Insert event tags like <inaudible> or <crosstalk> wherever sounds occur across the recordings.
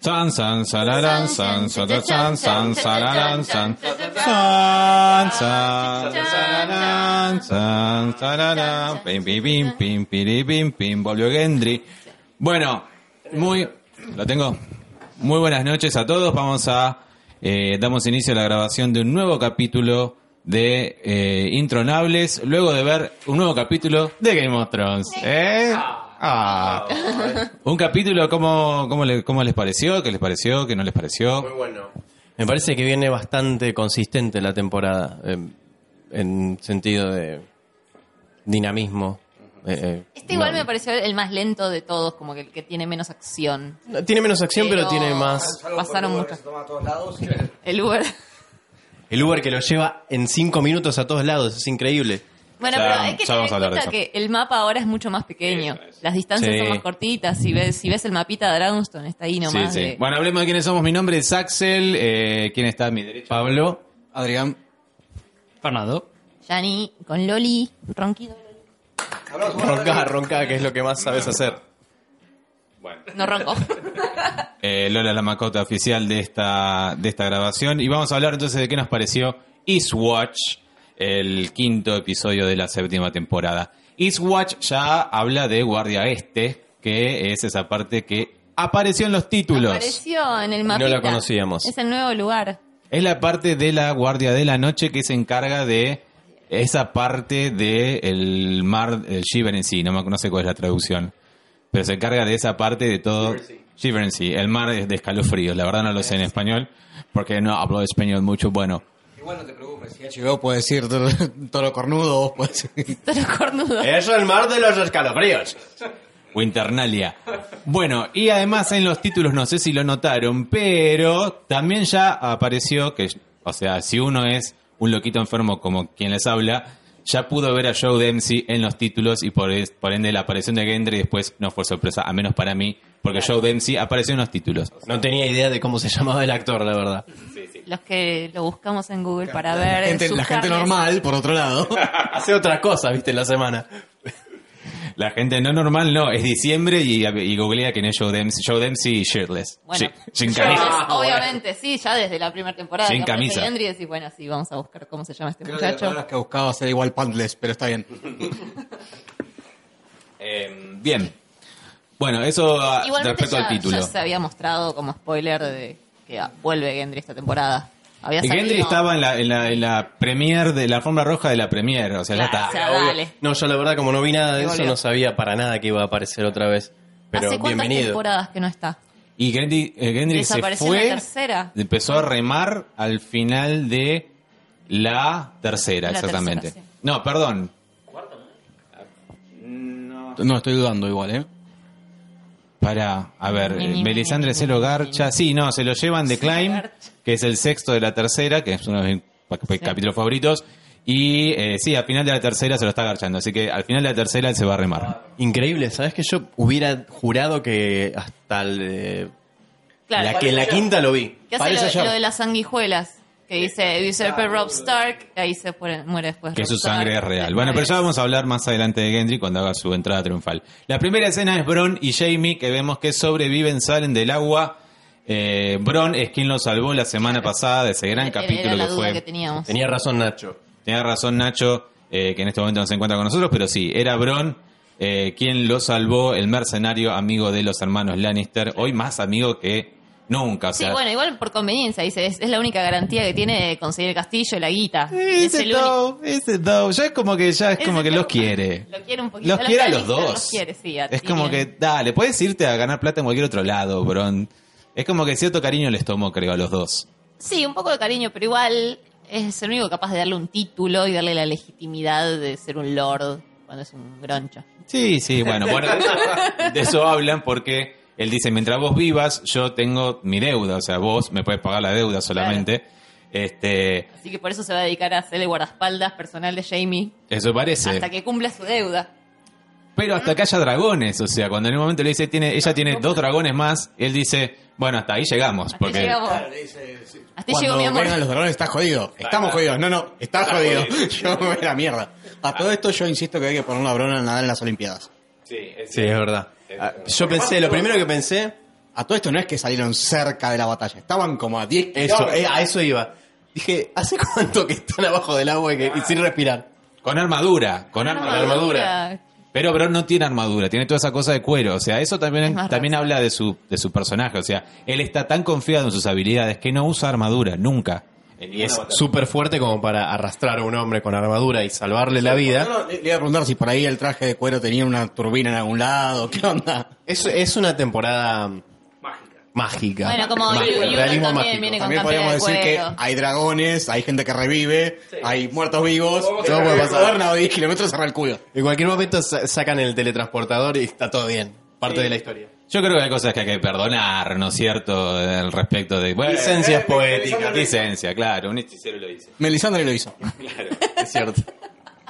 San, san, sararán, san, sararán, san, sararán, san, san, san, sararán, san, sararán, pim, pim, pim, pim, pim, pim, volvió Gendry. Bueno, muy, lo tengo. Muy buenas noches a todos. Vamos a, eh, damos inicio a la grabación de un nuevo capítulo de eh, Intronables, luego de ver un nuevo capítulo de Game of Thrones. ¿Eh? Ah. Un capítulo, ¿cómo, cómo, le- ¿cómo les pareció? ¿Qué les pareció? ¿Qué no les pareció? Muy bueno. Me parece que viene bastante consistente la temporada eh, en sentido de dinamismo. Eh, eh, Este igual no- me pareció el más lento de todos, como que el que tiene menos acción. Tiene menos acción, pero, Pero- tiene más. Pasaron muchas. <laughs> El Uber. El Uber que lo lleva en cinco minutos a todos lados, es increíble. Bueno, Ya- pero hay que tener en cuenta que el mapa ahora es mucho más pequeño. Las distancias Sí. son más cortitas. Si ves, si ves el mapita de Dragonstone, está ahí Sí, nomás. sí. de- Bueno, hablemos de quiénes somos. Mi nombre es Axel. Eh, ¿Quién está a mi derecha? Pablo, Adrián. Fernando. Yani con Loli, ronquido. ronca, ronca, que es lo que más sabes hacer. No ronco. <laughs> Eh, Lola, la macota oficial de esta, de esta grabación. Y vamos a hablar entonces de qué nos pareció Eastwatch, el quinto episodio de la séptima temporada. Eastwatch ya habla de Guardia Este, que es esa parte que apareció en los títulos. Apareció en el No mapita. la conocíamos. Es el nuevo lugar. Es la parte de la Guardia de la Noche que se encarga de esa parte del mar, el Shiver en sí, no, me- no sé cuál es la traducción, pero se encarga de esa parte de todo. Shiver en sí, el mar de, de escalofríos, la verdad no lo sé en español, porque no hablo español mucho, bueno. Igual no te preocupes, si HBO puede decir toro cornudo, vos podés decir. <laughs> Toro cornudo. Es el mar de los escalofríos. Winternalia. Bueno, y además en los títulos, no sé si lo notaron, pero también ya apareció que, o sea, si uno es un loquito enfermo como quien les habla, ya pudo ver a Joe Dempsey en los títulos y por, ende la aparición de Gendry después no fue sorpresa, a menos para mí, porque Joe Dempsey apareció en los títulos. No tenía idea de cómo se llamaba el actor, la verdad. Los que lo buscamos en Google para ver. La gente, la gente normal, por otro lado. <laughs> Hace otra cosa, viste, en la semana. La gente no normal, no, es diciembre y, y googlea quién es Joe Dempsey. Joe Dempsey shirtless. Bueno, Sí, sin camisa. Obviamente, sí, ya desde la primera temporada. Sin que camisa. Gendry y decís, bueno, sí, vamos a buscar cómo se llama este Creo que la muchacho. palabra que buscaba ser igual pantless, pero está bien. <laughs> Eh, bien. Bueno, eso ah, Igualmente respecto ya, al título. ya se había mostrado como spoiler de que ah, vuelve Gendry esta temporada. Había Y salido. Gendry estaba en la, en la, en la premier de la alfombra roja de la premier, o sea, ya está. o sea, dale. No, yo la verdad, como no vi nada de eso, volvió. no sabía para nada que iba a aparecer otra vez. Pero ¿Hace cuántas bienvenido. temporadas que no está? Y Gendry, eh, Gendry se Desapareció en fue, la tercera. empezó a remar al final de la tercera, La exactamente. tercera, sí. No, perdón. No, estoy dudando igual, ¿eh? Para, a ver, eh, Melisandre lo garcha. Sí, no, se lo llevan de Climb, que es el sexto de la tercera, que es uno de mis capítulos favoritos. Y eh, sí, al final de la tercera se lo está garchando. Así que al final de la tercera él se va a remar. Increíble, ¿sabes que yo hubiera jurado que hasta el, eh, Claro. la, que en la quinta lo vi? ¿Qué hace lo de las sanguijuelas? Que dice Usurper Rob Stark, ahí se muere, muere después. que su sangre Stark. es real. Bueno, pero ya vamos a hablar más adelante de Gendry cuando haga su entrada triunfal. La primera escena es Bron y Jamie, que vemos que sobreviven, salen del agua. Eh, Bron es quien lo salvó la semana pasada de ese gran Era- capítulo era la que duda fue. que teníamos. Tenía razón Nacho. Tenía razón Nacho, eh, que en este momento no se encuentra con nosotros, pero sí, era Bron eh, quien lo salvó, el mercenario amigo de los hermanos Lannister, hoy más amigo que nunca. O Sí, sea, bueno, igual por conveniencia, dice, es, es la única garantía que tiene de conseguir el castillo y la guita. es ese. Dove, ese Dove, ya es como que ya es Ese como que los quiere. <laughs> Lo quiere un poquito. Los quiere a los dos. Los quiere, sí, a es como que, dale, puedes irte a ganar plata en cualquier otro lado, Bron. Es como que cierto cariño les tomó, creo, a los dos. Sí, un poco de cariño, pero igual es el único capaz de darle un título y darle la legitimidad de ser un lord cuando es un groncho. Sí, sí, bueno, bueno, <laughs> de eso hablan porque él dice, mientras vos vivas, yo tengo mi deuda, o sea, vos me puedes pagar la deuda solamente. Este, Así que por eso se va a dedicar a ser el guardaespaldas personal de Jamie eso parece. hasta que cumpla su deuda. Pero hasta que haya dragones, o sea, cuando en un momento le dice, tiene, ella tiene dos dragones más, él dice, bueno, hasta ahí llegamos. Hasta Porque ahí llegamos. Hasta ahí llegó mi Cuando amor. vengan los dragones está jodido. Estamos jodidos. No, no, está jodido. <laughs> Yo me voy a la mierda. A todo esto yo insisto que hay que poner una brona nadar en las Olimpiadas. Sí, es- Sí, es verdad. Ah, Yo pensé, lo primero que pensé A todo esto no es que salieron cerca de la batalla, estaban como a 10 Eso, kilómetros. eh, a eso iba. Dije, ¿hace cuánto que están abajo del agua y, que- y sin respirar? Con armadura, con Una armadura. armadura. Pero Bron no tiene armadura, tiene toda esa cosa de cuero. O sea, eso también, más también habla de su, de su personaje. O sea, él está tan confiado en sus habilidades que no usa armadura, nunca. Y es súper fuerte como para arrastrar a un hombre con armadura y salvarle la vida. No, le, le iba a preguntar si por ahí el traje de cuero tenía una turbina en algún lado, ¿qué onda? Es, es una temporada mágica. Bueno, como Mágica, Yu- Yu realismo también mágico. viene con También podríamos de decir que hay dragones, hay gente que revive, hay muertos vivos. Todo puede pasar. Gobernado a 10 kilómetros cerra el culo. En cualquier momento sa- sacan el teletransportador y está todo bien. Parte de la historia. Yo creo que hay cosas que hay que perdonar, ¿no es cierto? Al respecto de... Bueno, Licencias poéticas. Licencia, claro, un hechicero lo dice. Melisandre lo hizo. <laughs> Es cierto.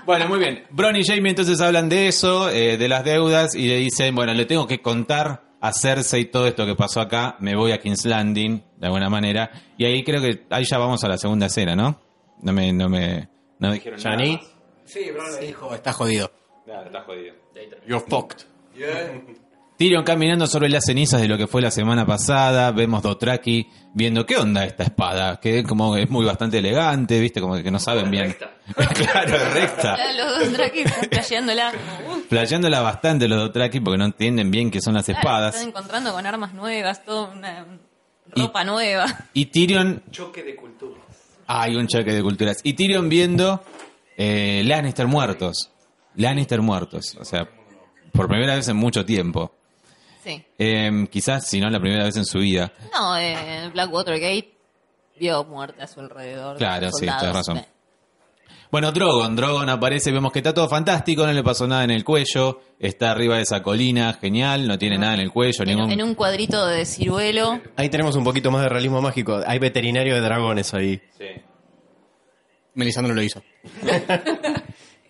Bueno, muy bien. Bron y Jamie entonces hablan de eso, eh, de las deudas, y le dicen, bueno, le tengo que contar a Cersei todo esto que pasó acá, me voy a King's Landing, de alguna manera, y ahí creo que, ahí ya vamos a la segunda escena, ¿no? No me, no me, no dijeron nada más. Sí, Bron le dijo, está jodido. Claro, está jodido. you're fucked. Tyrion caminando sobre las cenizas de lo que fue la semana pasada, vemos Dothraki viendo qué onda esta espada, que como es muy bastante elegante, viste, como que no saben bien. <laughs> claro, es recta. <laughs> Los dos Dothraki están uh, Flasheándola bastante los Dothraki porque no entienden bien qué son las claro, espadas. Están encontrando con armas nuevas, toda una ropa nueva. Y Tyrion... Choque de culturas. Hay un choque de culturas. Y Tyrion viendo eh, Lannister muertos. Lannister muertos. O sea, por primera vez en mucho tiempo. Sí. Eh, quizás, si no, la primera vez en su vida. No, eh, Blackwater Gate vio muerte a su alrededor. Claro, sí, tenés razón. Eh, Bueno, Drogon, Drogon aparece, vemos que está todo fantástico, no le pasó nada en el cuello, está arriba de esa colina, genial, no tiene nada en el cuello, En, ningún... en un cuadrito de ciruelo. Ahí tenemos un poquito más de realismo mágico. Hay veterinario de dragones ahí. Melisandre lo hizo. <laughs>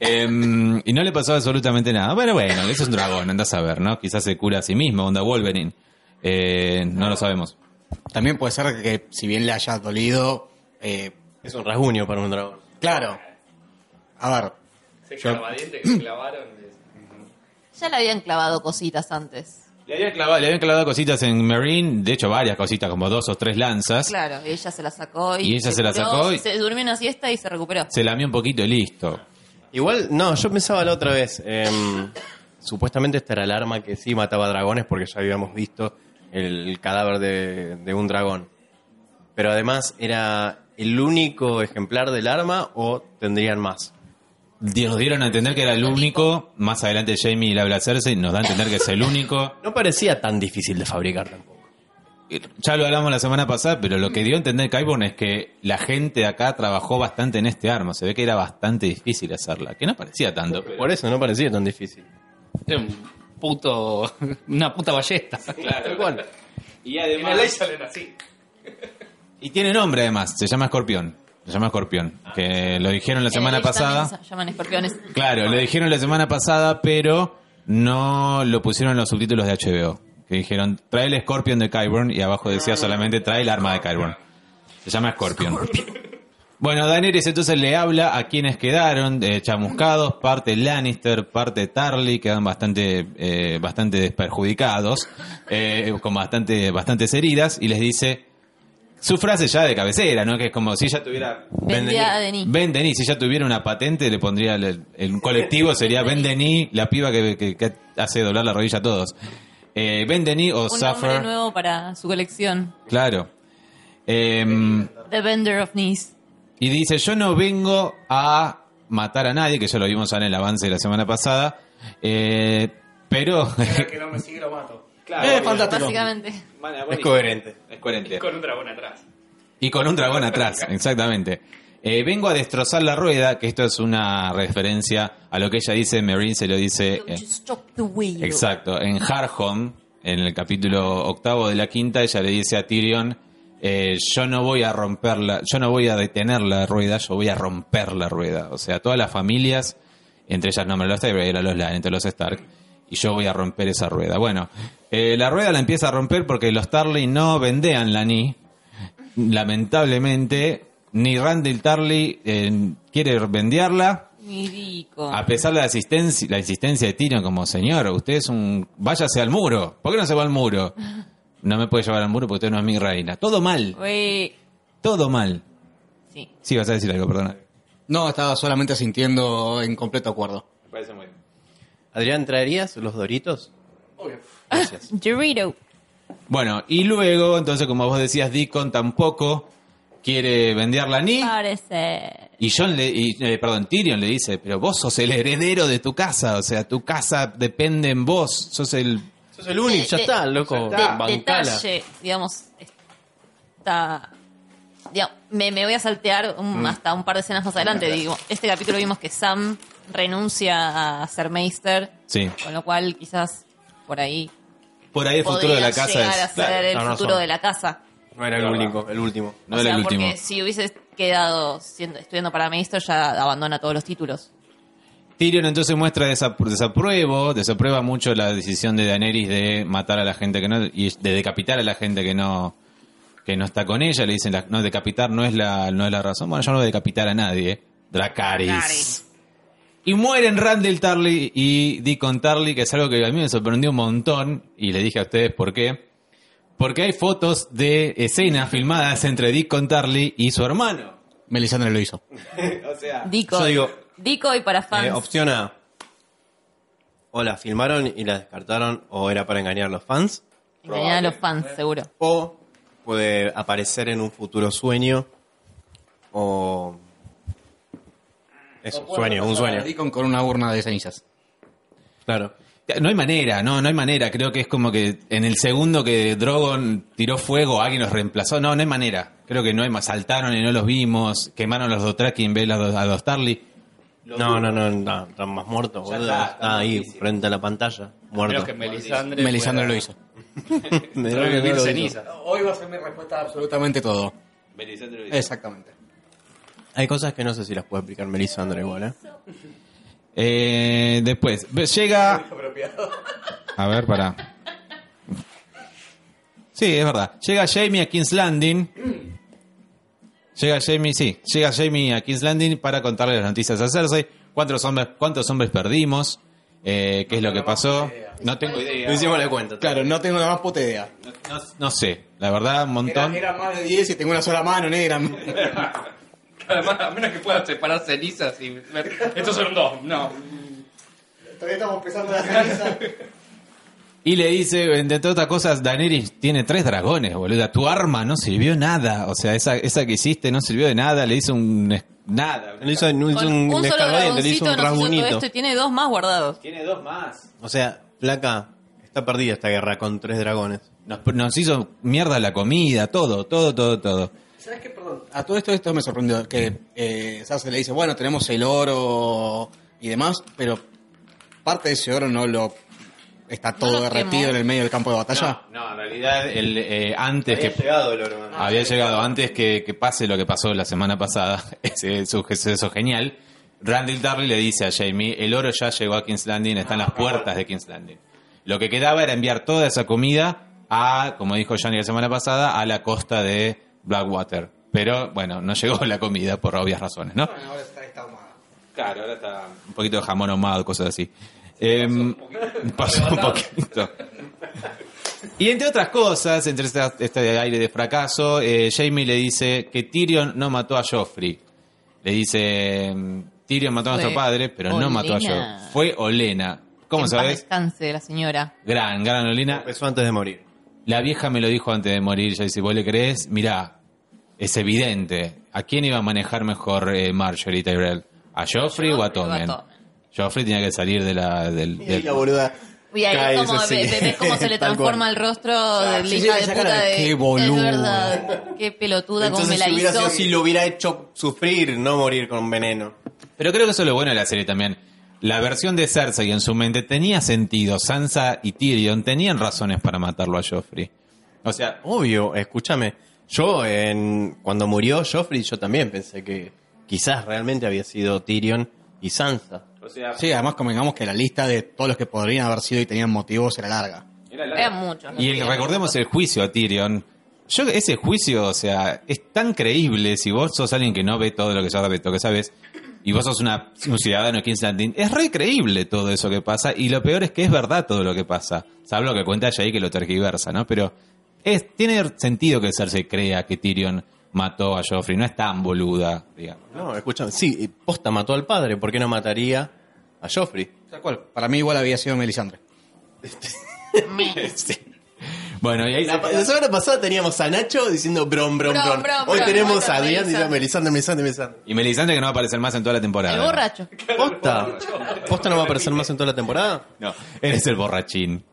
Em, y no le pasó absolutamente nada. Bueno, bueno, eso es un dragón, andás a ver, ¿no? Quizás se cura a sí mismo, onda Wolverine. Eh, no lo sabemos. También puede ser que si bien le haya dolido, eh, Es un rasguño para un dragón. claro. A ver, yo- Ya le habían clavado cositas antes. Le habían, clavado, le habían clavado cositas en Marine, de hecho varias cositas, como dos o tres lanzas. Claro, ella se la sacó y, Y ella se la curó, sacó y- se durmió una siesta y se recuperó. Se lamió un poquito y listo. Igual, no, yo pensaba la otra vez. em, supuestamente esta era el arma que sí mataba dragones porque ya habíamos visto el cadáver de, de un dragón. Pero además, ¿era el único ejemplar del arma o tendrían más? Nos dieron a entender que era el único. Más adelante Jamie le habla a Cersei, nos da a entender que es el único. No parecía tan difícil de fabricar tampoco. Ya lo hablamos la semana pasada, pero lo que dio a entender Kyborn es que la gente acá trabajó bastante en este arma. Se ve que era bastante difícil hacerla, que no parecía tanto. pero- Por eso no parecía tan difícil. Era un puto. <laughs> Una puta ballesta. <laughs> Tal cual. Y además... Y tiene nombre además, se llama Escorpión. Se llama Escorpión. Que lo dijeron la semana Eh, pasada. se llaman escorpiones. Claro, lo dijeron la semana pasada, pero no lo pusieron en los subtítulos de HBO. Que dijeron, trae el Scorpion de Kyburn y abajo decía solamente, trae el arma de Kyburn. Se llama Scorpion. <laughs> Bueno, Daenerys entonces le habla a quienes quedaron eh, chamuscados, parte Lannister, parte Tarly, quedan bastante, eh, bastante desperjudicados, eh, con bastante, bastantes heridas, y les dice su frase ya de cabecera, ¿no? Que es como si ella tuviera... Denis. Ben Denis, si ella tuviera una patente, le pondría el, el colectivo, sería Ben Denis, la piba que, que- que hace doblar la rodilla a todos. Eh, ben Denis o Un nombre nuevo para su colección. claro. Em, The Vendor of Knees. y dice, yo no vengo a matar a nadie, que ya lo vimos en el avance de la semana pasada, eh, pero... que no me <laughs> sigue lo mato. Claro, Eh, fantástico. Básicamente. Es coherente. Es coherente. Con un dragón atrás. Y con un dragón atrás, <laughs> exactamente. Eh, vengo a destrozar la rueda, que esto es una referencia a lo que ella dice, Marine se lo dice... Eh. Exacto, en Hardhome, en el capítulo octavo de la quinta, ella le dice a Tyrion, eh, yo no voy a romperla, yo no voy a detener la rueda, yo voy a romper la rueda. O sea, todas las familias, entre ellas nombra los Tyrell, los Lannister, los Stark, y yo voy a romper esa rueda. Bueno, eh, la rueda la empieza a romper porque los Tarly no vendean la Ni. Lamentablemente, ni Randall Tarly eh, quiere vendearla. Mi rico. A pesar de la asistencia, la insistencia de Tyrion como señor, usted es un... Váyase al muro. ¿Por qué no se va al muro? <laughs> no me puede llevar al muro porque usted no es mi reina. Todo mal, Uy, todo mal. sí. Sí, vas a decir algo, perdona. No, estaba solamente sintiendo en completo acuerdo. Me parece muy bien. Adrián, ¿traerías los doritos? Gracias. <laughs> Dorito. Bueno, y luego, entonces, como vos decías, Deacon tampoco quiere venderla ni. Parece. Y John le, y, eh, perdón, Tyrion le dice, pero vos sos el heredero de tu casa, o sea, tu casa depende en vos, sos el... Sos el único, ya De- está, loco. De- detalle, digamos, está... digamos, me, me voy a saltear un- hasta un par de escenas más adelante. Digo, este capítulo vimos que Sam renuncia a ser Meister, Sí. con lo cual quizás por ahí Por ahí el futuro de la casa a es... ser Claro, el futuro razón. de la casa. No era el único, el último. No o era sea, el último. porque si hubieses quedado siendo, estudiando para Meister ya abandona todos los títulos. Tyrion entonces muestra desap- desapruebo, desaprueba mucho la decisión de Daenerys de matar a la gente que no y de decapitar a la gente que no que no está con ella, le dicen la- no decapitar no es la no es la razón. Bueno, yo no voy a decapitar a nadie, ¿eh? Dracarys. Dracarys. Y mueren Randall Tarly y Deacon Tarly, que es algo que a mí me sorprendió un montón y le dije a ustedes por qué. Porque hay fotos de escenas filmadas entre Deacon Tarly y su hermano. Melisandre lo hizo. <laughs> o sea, Dico. Yo digo, Dico y para fans. Eh, opción A. O la filmaron y la descartaron, o era para engañar a los fans. Engañar a los fans, seguro. O puede aparecer en un futuro sueño. O. Eso, sueño, un sueño. Deacon con una urna de cenizas. Claro. No hay manera, no, no hay manera. Creo que es como que en el segundo que Drogon tiró fuego, alguien los reemplazó. No, no hay manera. Creo que no hay más. Saltaron y no los vimos. Quemaron los Dothraki en vez de los- a los Tarly. No, no, no, no, están más muertos, Ya boludo. está, Está, está ahí, difícil. frente a la pantalla, muerto. Creo que Melisandre. Melisandre pueda <laughs> lo hizo. Me Revivir lo hizo. Hoy va a ser mi respuesta a absolutamente todo. Exactamente. Hay cosas que no sé si las puede explicar Melisandre igual, ¿eh? Eh, después, llega... <laughs> A ver, para. Sí, es verdad. Llega Jamie a King's Landing. Llega Jamie, sí. Llega Jamie a King's Landing para contarle las noticias a Cersei. ¿Cuántos hombres, cuántos hombres perdimos? Eh, ¿Qué es lo que pasó? No tengo No idea. hicimos la cuenta. Claro, no tengo la más puta idea. No, no sé. La verdad, un Era, montón. era más de 10 y tengo una sola mano negra. <laughs> Además, a menos que puedas separar cenizas y ver. Estos son dos, no. Todavía estamos pesando la ceniza. Y le dice, entre otras cosas, Daenerys tiene tres dragones, boluda. Tu arma no sirvió nada. O sea, esa, esa que hiciste no sirvió de nada. Le hizo un... Nada. Le hizo, Con un, un solo escarbadiente, le hizo un nos hizo todo rasguñito. esto y tiene dos más guardados. Tiene dos más. O sea, flaca, está perdida esta guerra con tres dragones. Nos, nos hizo mierda la comida, todo, todo, todo, todo. ¿Sabes qué? Perdón. A todo esto, esto me sorprendió. Que eh, Cersei le dice, bueno, tenemos el oro y demás, pero parte de ese oro no lo... Está todo derretido quemó. en el medio del campo de batalla. No, no, en realidad el, eh, antes que llegado el oro. había llegado antes que, que pase lo que pasó la semana pasada, <laughs> ese es eso genial. Randall Darley le dice a Jamie, el oro ya llegó a King's Landing, está en las puertas de King's Landing. Lo que quedaba era enviar toda esa comida a, como dijo Johnny la semana pasada, a la costa de Blackwater. Pero bueno, no llegó la comida por obvias razones, ¿no? ahora está, está ahumada. Claro, ahora está un poquito de jamón ahumado, cosas así. Em, pasó un poquito. Y entre otras cosas, entre esta- este aire de fracaso, eh, Jamie le dice que Tyrion no mató a Joffrey. Le dice, em, Tyrion mató a nuestro padre, pero no mató a. Joffrey. Fue Olena. ¿Cómo En paz sabes? descanse la señora. Gran, gran Olena. Empezó antes de morir. La vieja me lo dijo antes de morir. Ya dice, ¿vos le crees? Mirá, es evidente. ¿A quién iba a manejar mejor eh, Marjorie Tyrell? ¿A Joffrey o a Tommen? Joffrey tenía que salir de la, del, del- boluda. Y ahí cae, es como, sí. ves cómo se le <laughs> transforma el rostro de la sí, hija de puta de. "Qué Es boluda". verdad, qué pelotuda como me Entonces, la si hubiera hizo. sido si lo hubiera hecho sufrir, no morir con veneno. Pero creo que eso es lo bueno de la serie también. La versión de Cersei en su mente tenía sentido. Sansa y Tyrion tenían razones para matarlo a Joffrey. O sea, Obvio, escúchame. Yo, en, cuando murió Joffrey, yo también pensé que quizás realmente había sido Tyrion y Sansa. o sea Sí, además convengamos que la lista de todos los que podrían haber sido y tenían motivos era larga. Eran muchos. Y el- recordemos el juicio a Tyrion. Yo, ese juicio, o sea, es tan creíble si vos sos alguien que no ve todo lo que que sabes, y vos sos una, un ciudadano de King's Landing, es re creíble todo eso que pasa, y lo peor es que es verdad todo lo que pasa. Salvo lo que cuenta Jay que lo tergiversa, ¿no? Pero es, tiene sentido que Cersei crea que Tyrion mató a Joffrey, no es tan boluda, digamos. No, escucha, sí, y Posta mató al padre, ¿por qué no mataría a Joffrey? Tal cual. Para mí igual había sido Melisandre. <laughs> Bueno, y ahí La, la semana pasada teníamos a Nacho diciendo brom, brom, Brom, brom. brom, Hoy brom. tenemos a Adrián diciendo Melisandre, Melisandre, Melisandre. y Melisandre que no va a aparecer más en toda la temporada. El borracho. ¿Posta? ¿Posta no va a aparecer más en toda la temporada? No, eres el borrachín.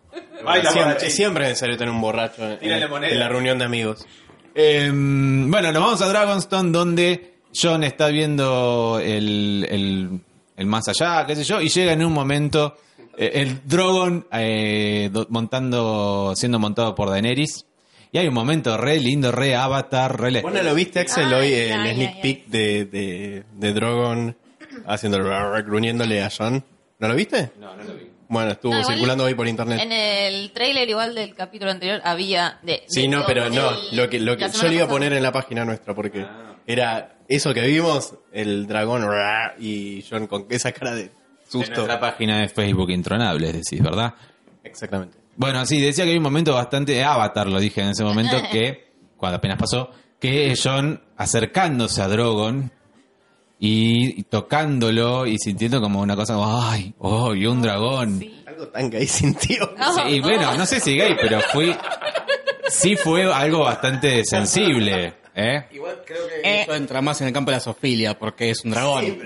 siempre, siempre es necesario tener un borracho en, la reunión de amigos. Eh, bueno, nos vamos a Dragonstone donde John está viendo el, el, el más allá, qué sé yo, y llega en un momento el Drogon eh, do- montando, siendo montado por Daenerys. Y hay un momento re lindo, re avatar, re... le- ¿Vos no lo viste, Axel, Ay, hoy el ay, sneak ay, peek de, de, de Drogon haciendo gruñéndole a John? ¿No lo viste? No, no lo vi. Bueno, estuvo No, igual circulando hoy por internet. En el trailer igual del capítulo anterior había de, Sí, de- no, pero no, lo que, lo que yo le iba a poner en la página nuestra porque era eso que vimos, el dragón y John con esa cara de En nuestra página de Facebook Intronables, decís, ¿verdad? Exactamente. Bueno, sí, decía que hay un momento bastante avatar, lo dije en ese momento, <laughs> que, cuando apenas pasó, que John acercándose a Drogon y, y tocándolo y sintiendo como una cosa como, ay, oh, y un dragón. Sí. Algo tan gay <laughs> sintió. No. bueno, no sé si gay, pero fui, sí fue algo bastante sensible, ¿eh? Igual creo que eso entra más en el campo de la sofilia porque es un dragón.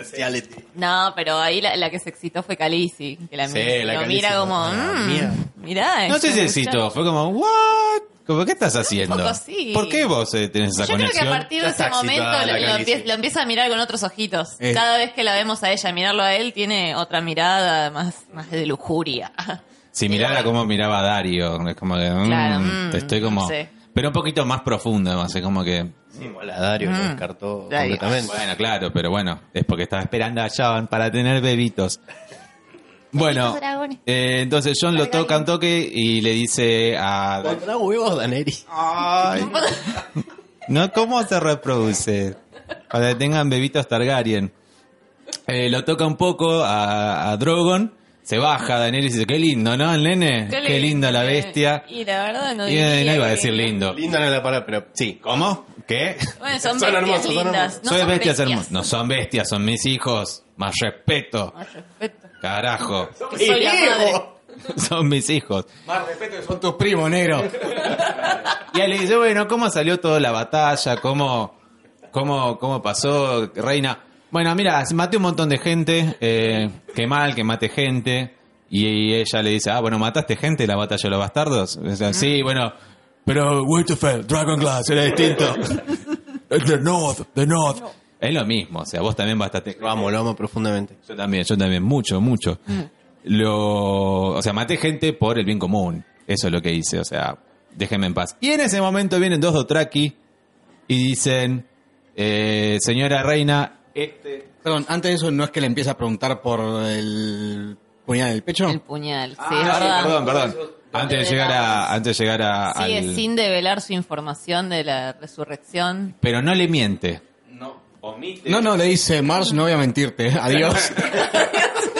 No, pero ahí la, la que se excitó fue Khaleesi, que la, Sí, la lo Khaleesi mira fue- como, ah, mmm, mira. mirá. No sé si muchacha. excitó, fue como, ¿what? Como, ¿Qué estás haciendo? Un poco sí. ¿Por qué vos eh, tenés esa Yo creo que conexión? a partir de ese está momento excitada lo, la lo Khaleesi. empie- lo empieza a mirar con otros ojitos. Eh. Cada vez que la vemos a ella mirarlo a él, tiene otra mirada más, más de lujuria. Si mirara como miraba a Dario, es como que, mm, Claro, mm, te estoy como... no sé. Pero un poquito más profundo, además, es como que... Sí, igual a Dario lo Mm. descartó Dario. completamente. Bueno, claro, pero bueno, es porque estaba esperando a John para tener bebitos. Bueno, eh, entonces John lo toca un toque y le dice a... Contra huevos, Daenerys. Ay, <laughs> no, ¿cómo se reproduce? Para que tengan bebitos Targaryen. Eh, lo toca un poco a, a Drogon, se baja Daenerys y dice, qué lindo, ¿no, el nene? Qué, linda la bestia. Y la verdad no Y diría no iba a decir lindo. Linda no es la palabra, pero sí. ¿Cómo? ¿Qué? Bueno, <laughs> son, Son son lindas. hermosos. No son bestias hermosas. No son bestias, son mis hijos. Más respeto. Más respeto. Carajo. Son <laughs> mis hijos. Más respeto que son tus primos, negro. <laughs> Y él le dice, bueno, ¿cómo salió toda la batalla? ¿Cómo, cómo, cómo pasó, reina? Bueno, mira, maté un montón de gente. Eh, qué mal que mate gente. Y ella le dice, ah, bueno, mataste gente en la batalla de los bastardos. O sea, sí, bueno. Pero Winterfell, Dragon Glass, era distinto. <laughs> the North, the North. Es lo mismo, o sea, vos también bastaste. Lo amo, lo amo profundamente. Yo también, yo también, mucho, mucho. Lo, o sea, maté gente por el bien común. Eso es lo que hice, o sea, déjenme en paz. Y en ese momento vienen dos Dothraki y dicen, eh, señora reina, este... Perdón, antes de eso, ¿no es que le empieza a preguntar por el puñal en el pecho? El puñal, sí, Ah, sí, perdón, perdón. Antes de llegar a, antes de llegar a, Sigue al- sin develar su información de la resurrección. pero no le miente. No, no, le dice, Marsh, no voy a mentirte. <laughs> Adiós. <laughs> <laughs>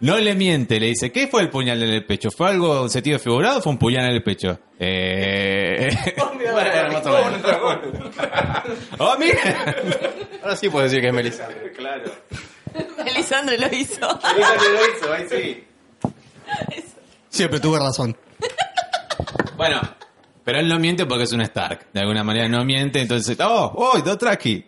No le miente, le dice, ¿qué fue el puñal en el pecho? ¿Fue algo un sentido figurado o fue un puñal en el pecho? Eh... <laughs> <laughs> ¡Oh, mira! Ahora sí puedo decir que es Melissa. <laughs> Claro. Elisandro lo hizo. lo hizo, ahí sí. Siempre tuve razón. Bueno, pero él no miente porque es un Stark. De alguna manera no miente, entonces, ¡oh! ¡Oh! Dothraki!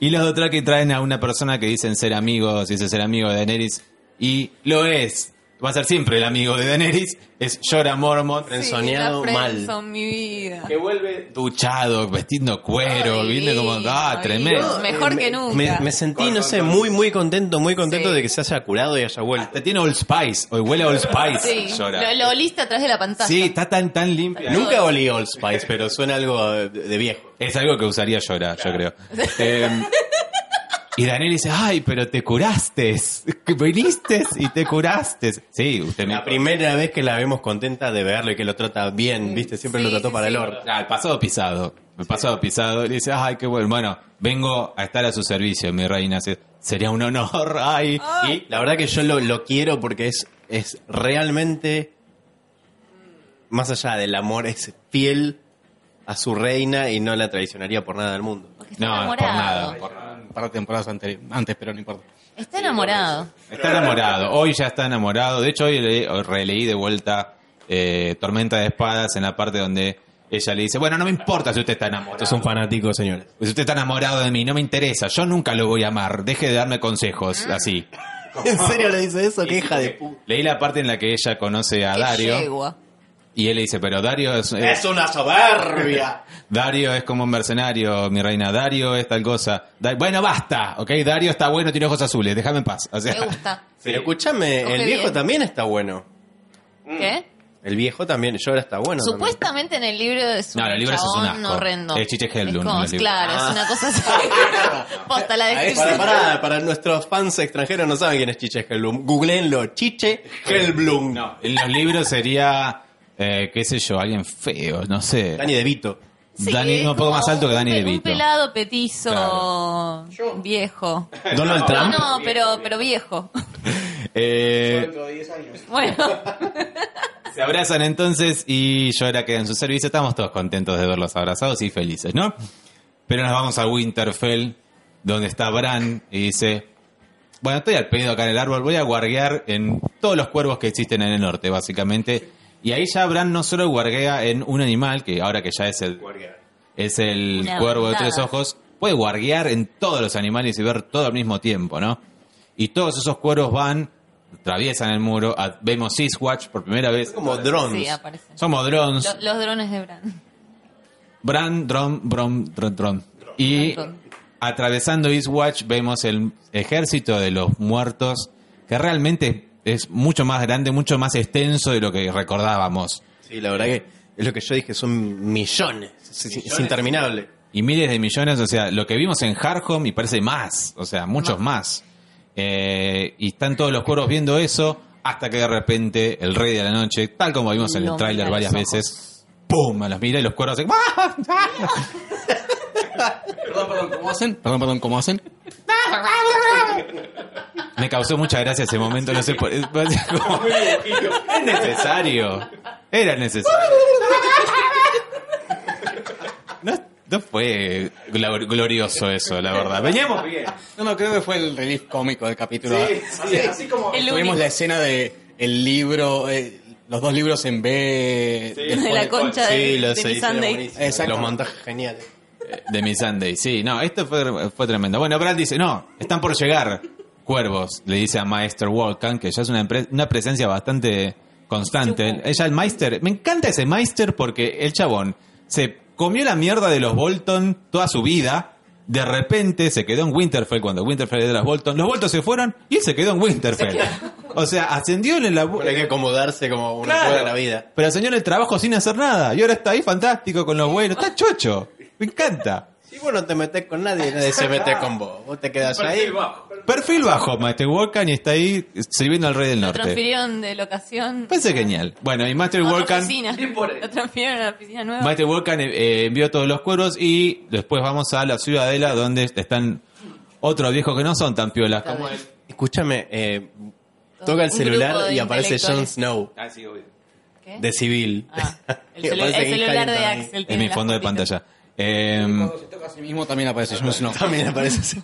Y los Dothraki traen a una persona que dicen ser amigos, dice ser amigo de Daenerys, y lo es. Va a ser siempre el amigo de Daenerys, es Jorah Mormont. La mal. mi vida. Que vuelve duchado, vestiendo cuero, Ay, viene como, ah, ay, tremendo. Mejor que nunca. Me, me sentí, no sé, muy, muy contento, muy contento Sí. de que se haya curado y haya vuelto. Hasta tiene Old Spice, hoy huele a Old Spice, Sí, lo, lo oliste atrás de la pantalla. Sí, está tan, tan limpia. Nunca olí Old Spice, pero suena algo de, de viejo. Es algo que usaría Llora, yo creo. <laughs> Eh, y Daniel dice, ay, pero te curaste. Que <laughs> Viniste y te curaste. Sí, usted me... La primera vez que la vemos contenta de verlo y que lo trata bien, ¿viste? Siempre Sí, lo trató sí, para sí. el orto. Ah, el pasado pisado. El pasado pisado. Le dice, ay, qué bueno. Bueno, vengo a estar a su servicio, mi reina. Se- Sería un honor. <laughs> Ay. Y la verdad que yo lo, lo quiero porque es, es realmente, más allá del amor, es fiel a su reina y no la traicionaría por nada del mundo. Porque está No, por nada. por nada. Par de temporadas antes, pero no importa. Está enamorado. Está enamorado. Hoy ya está enamorado. De hecho, hoy le- hoy releí de vuelta eh, Tormenta de Espadas en la parte donde ella le dice, bueno, no me importa si usted está enamorado. Es un fanático, señores. Si usted está enamorado de mí, no me interesa. Yo nunca lo voy a amar. Deje de darme consejos así. ¿En serio le dice eso? ¡Qué hija de puta! Leí la parte en la que ella conoce a Qué Dario. yegua. Y él le dice, pero Dario es, es- ¡Es una soberbia! <laughs> Dario es como un mercenario, mi reina. Dario es tal cosa. Da- bueno, basta, ¿ok? Dario está bueno, tiene ojos azules. Déjame en paz. O sea, Me gusta. <laughs> Pero escúchame, Coge el viejo bien. también está bueno. ¿Qué? El viejo también, yo ahora está bueno. también. Supuestamente en el libro es un No, el libro es un asco. horrendo. Es Chiche Hellblum. Claro, Ah. es una cosa así. <laughs> Posta la Para, descripción. para, para nuestros fans extranjeros no saben quién es Chiche Hellblum. Googleenlo, Chiche Hellblum. no, en los libros sería, eh, qué sé yo, alguien feo, no sé. Dani DeVito. Sí, Dani- un poco más alto que Dani un pe- DeVito. Un pelado petizo viejo. <laughs> Donald Trump. No, pero, pero viejo. <laughs> Eh, Dentro de 10 años. Bueno, <laughs> se abrazan entonces y Llora queda en su servicio. Estamos todos contentos de verlos abrazados y felices, ¿no? Pero nos vamos a Winterfell, donde está Bran y dice, bueno, estoy al pedo acá en el árbol, voy a guardear en todos los cuervos que existen en el norte, básicamente. Y ahí ya Bran no solo guarguea en un animal, que ahora que ya es el, es el Una cuervo de tres ojos, puede guarguear en todos los animales y ver todo al mismo tiempo, ¿no? Y todos esos cuervos van, atraviesan el muro, a- vemos Watch por primera vez. Como drones. sí, aparecen. Somos drones. Lo- los drones de Bran. Bran, dron, bron, dron, dron. Y atravesando Eastwatch vemos el ejército de los muertos, que realmente es mucho más grande, mucho más extenso de lo que recordábamos. Sí, la verdad que es lo que yo dije, son millones. Es, es interminable. Y miles de millones, o sea, lo que vimos en Hardhome y parece más, o sea, muchos más. Eh, y están todos los cuervos viendo eso, hasta que de repente el rey de la noche, tal como vimos en el tráiler varias veces, ¡pum! A los mira y los cuervos hacen ¡Ah! <laughs> Perdón, perdón, ¿cómo hacen? Perdón, perdón, ¿cómo hacen? Me causó mucha gracia ese momento, no sé por es como- Es necesario. Era necesario. No, no fue glor- glorioso eso, la verdad. Veníamos bien. No, no, creo que fue el relief cómico del capítulo. así, así como El tuvimos la escena de el libro, eh, los dos libros en B. De después la concha de, Sí, los de mi ediciones Sunday. buenísimos. Exacto. Los montajes geniales. De mi Sunday, sí. No, esto fue, fue tremendo. Bueno, Brad dice, no, están por llegar cuervos, le dice a Maester Walkan, que ya es una, una presencia bastante constante. Ella, el Meister, me encanta ese Meister porque el chabón se comió la mierda de los Bolton toda su vida. De repente se quedó en Winterfell cuando Winterfell era de los Bolton. Los Bolton se fueron y él se quedó en Winterfell. O sea, ascendió en el laburo. Bueno, hay que acomodarse como una Claro. de la vida. Pero señor el trabajo sin hacer nada. Y ahora está ahí fantástico con los buenos. Está chocho. <laughs> Me encanta. Si vos no te metes con nadie, nadie se mete con vos. Vos te quedas ahí. Perfil bajo. Perfil bajo, Master Walkan y está ahí sirviendo al rey del Lo norte. transfirieron de locación. Parece genial. Bueno, y Master Walkan. Bien. Lo transfirieron a la oficina nueva. Master Walkan eh, eh, envió todos los cuervos y después vamos a la ciudadela donde están otros viejos que no son tan piolas como él. Escúchame, eh, toca el Un celular y aparece Jon. Snow, ¿Qué? de civil. Ah, el, celu- <laughs> el celular de ahí. Axel. En mi fondo de pantalla. Eh, Cuando se toca a sí mismo también aparece Jon Snow. <laughs> También aparece así.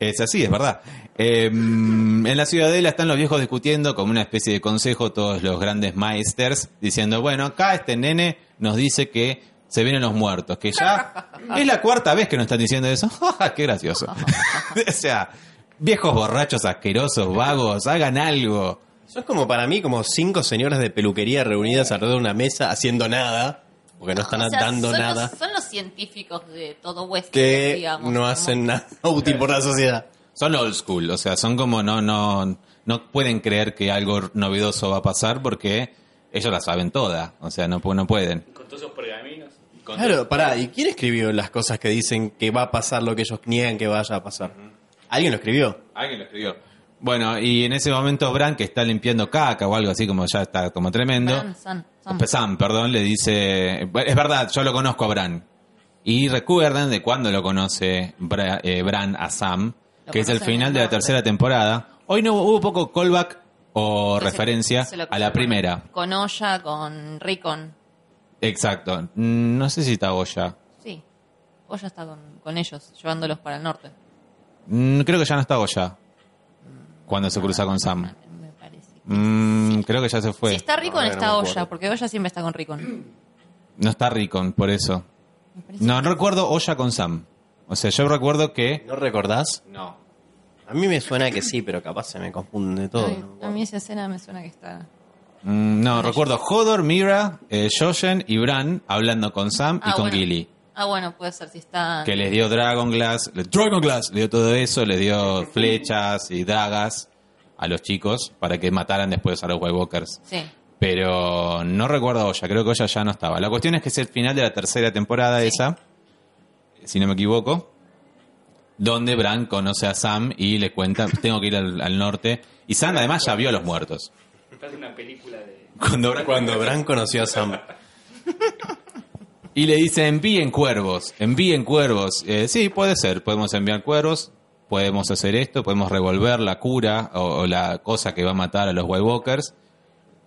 Es así, es verdad. Eh, en la ciudadela están los viejos discutiendo como una especie de consejo, todos los grandes maesters, diciendo, bueno, acá este nene nos dice que se vienen los muertos, que ya es la cuarta vez que nos están diciendo eso. <laughs> ¡Qué gracioso! <laughs> o sea, viejos borrachos asquerosos, vagos, hagan algo. Son como para mí como cinco señoras de peluquería reunidas alrededor de una mesa haciendo nada, porque no están O sea, dando son nada, Los, son los científicos de todo West, que digamos. no como- hacen nada <laughs> útil por la sociedad. Son old school, o sea, son como no, no, no pueden creer que algo novedoso va a pasar porque ellos la saben toda, o sea, no, no pueden. Con todos esos pergaminos. Claro, pará, ¿y quién escribió las cosas que dicen que va a pasar lo que ellos niegan que vaya a pasar? ¿Alguien lo escribió? Alguien lo escribió. Bueno, y en ese momento Bran, que está limpiando caca o algo así, como ya está como tremendo. Bran, Sam, Sam. Perdón, le dice... Es verdad, yo lo conozco a Bran. Y recuerden de cuándo lo conoce Bra- eh, Bran a Sam, Lo que es el final de la tercera temporada. Hoy no hubo poco callback o referencia se lo- a la primera. Con Olla, con Rickon. Exacto. Mm, No sé si está Oya. Sí. Oya está con, con ellos, llevándolos para el norte. Mm, Creo que ya no está Oya. Cuando se cruza con Sam. Mm, Creo que ya se fue. Si está Ricon, no está acuerdo. porque Oya siempre está con Ricon. <clears throat> No está Ricon, por eso. No, no recuerdo Oya con Sam. O sea, yo recuerdo que... ¿No recordás? No. A mí me suena que sí, pero capaz se me confunde todo. Ay, ¿no? a mí esa escena me suena que está. Mm, no, recuerdo Hodor, Mira, eh, Joshen y Bran hablando con Sam y Ah, con bueno. Gilly. Ah, bueno, puede ser si está. Que les dio Dragon Glass. le- Dragon Glass le dio todo eso, les dio flechas y dagas a los chicos para que mataran después a los White Walkers. Sí. Pero no recuerdo a Oya, creo que Oya ya no estaba. La cuestión es que es el final de la tercera temporada esa, si no me equivoco, donde Bran conoce a Sam y le cuenta, <laughs> tengo que ir al, al norte. Y Sam además ya vio a los muertos. Parece una película de. Cuando, Cuando Bran conoció a Sam. <laughs> Y le dice, envíen cuervos, envíen cuervos. Eh, sí, puede ser, podemos enviar cuervos, podemos hacer esto, podemos revolver la cura o, o la cosa que va a matar a los White Walkers.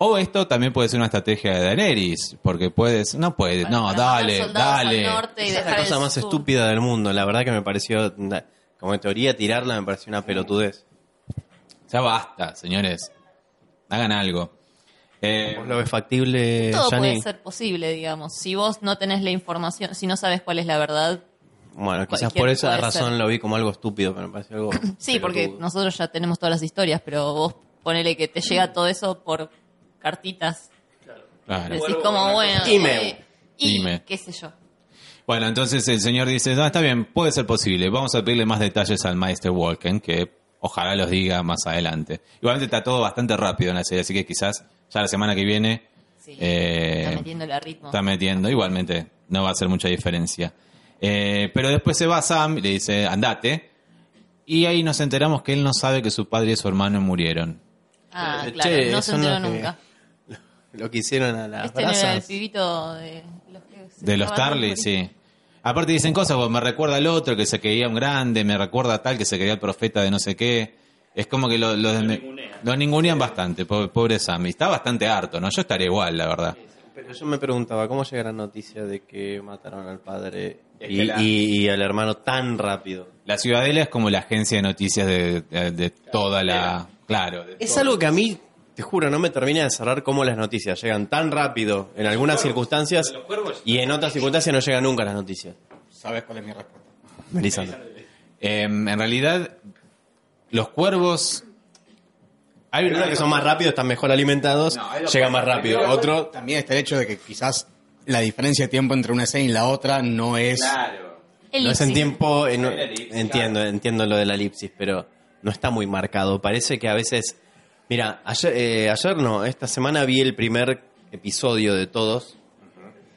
O esto también puede ser una estrategia de Daenerys, porque puedes, no puedes, Para- no, dale, dale. es la cosa más sur. estúpida del mundo. La verdad que me pareció, como teoría, tirarla me pareció una pelotudez. Ya basta, señores. Hagan algo. Eh, ¿Vos lo ves factible, Todo puede ser posible, digamos. Si vos no tenés la información, si no sabes cuál es la verdad. Bueno, quizás por esa razón ser. lo vi como algo estúpido, pero me pareció algo. <clears throat> Sí, porque nosotros ya tenemos todas las historias, pero vos ponele que te llega todo eso por cartitas. claro. Decís como, bueno. Email. eh, y Email. qué sé yo. Bueno, entonces el señor dice, no, está bien, puede ser posible. Vamos a pedirle más detalles al Maester Walken, que ojalá los diga más adelante. Igualmente está todo bastante rápido en la serie, así que quizás ya la semana que viene Sí, eh, está metiéndole a ritmo. está metiendo. Igualmente no va a hacer mucha diferencia. Eh, pero después se va Sam y le dice, andate. Y ahí nos enteramos que él no sabe que su padre y su hermano murieron. Ah, Eh, claro, che, no se enteró que- nunca. <laughs> Lo que hicieron a las Este no era el pibito de los que De los Tarly, sí. Aparte dicen cosas, como, me recuerda al otro que se creía un grande, me recuerda a tal que se creía el profeta de no sé qué. Es como que lo, lo, lo ningunean bastante, pobre, pobre Sam. Y está bastante harto, ¿no? Yo estaría igual, la verdad. Pero yo me preguntaba, ¿cómo llega la noticia de que mataron al padre y, que la- y- y al hermano tan rápido? La Ciudadela es como la agencia de noticias de, de- de toda la... Claro. Es todo. algo que a mí, te juro, no me termina de cerrar cómo las noticias llegan tan rápido en algunas circunstancias y en otras circunstancias no llegan nunca las noticias. ¿Sabes cuál es mi respuesta? Melisandre. Eh, en realidad, los cuervos... Hay unos que son más rápidos, están mejor alimentados, llegan más rápido. Otro, También está el hecho de que quizás la diferencia de tiempo entre una escena y la otra no es... El no es en tiempo, no- entiendo, entiendo lo de la elipsis, pero no está muy marcado. Parece que a veces, mira, ayer, eh, ayer no, esta semana vi el primer episodio de todos,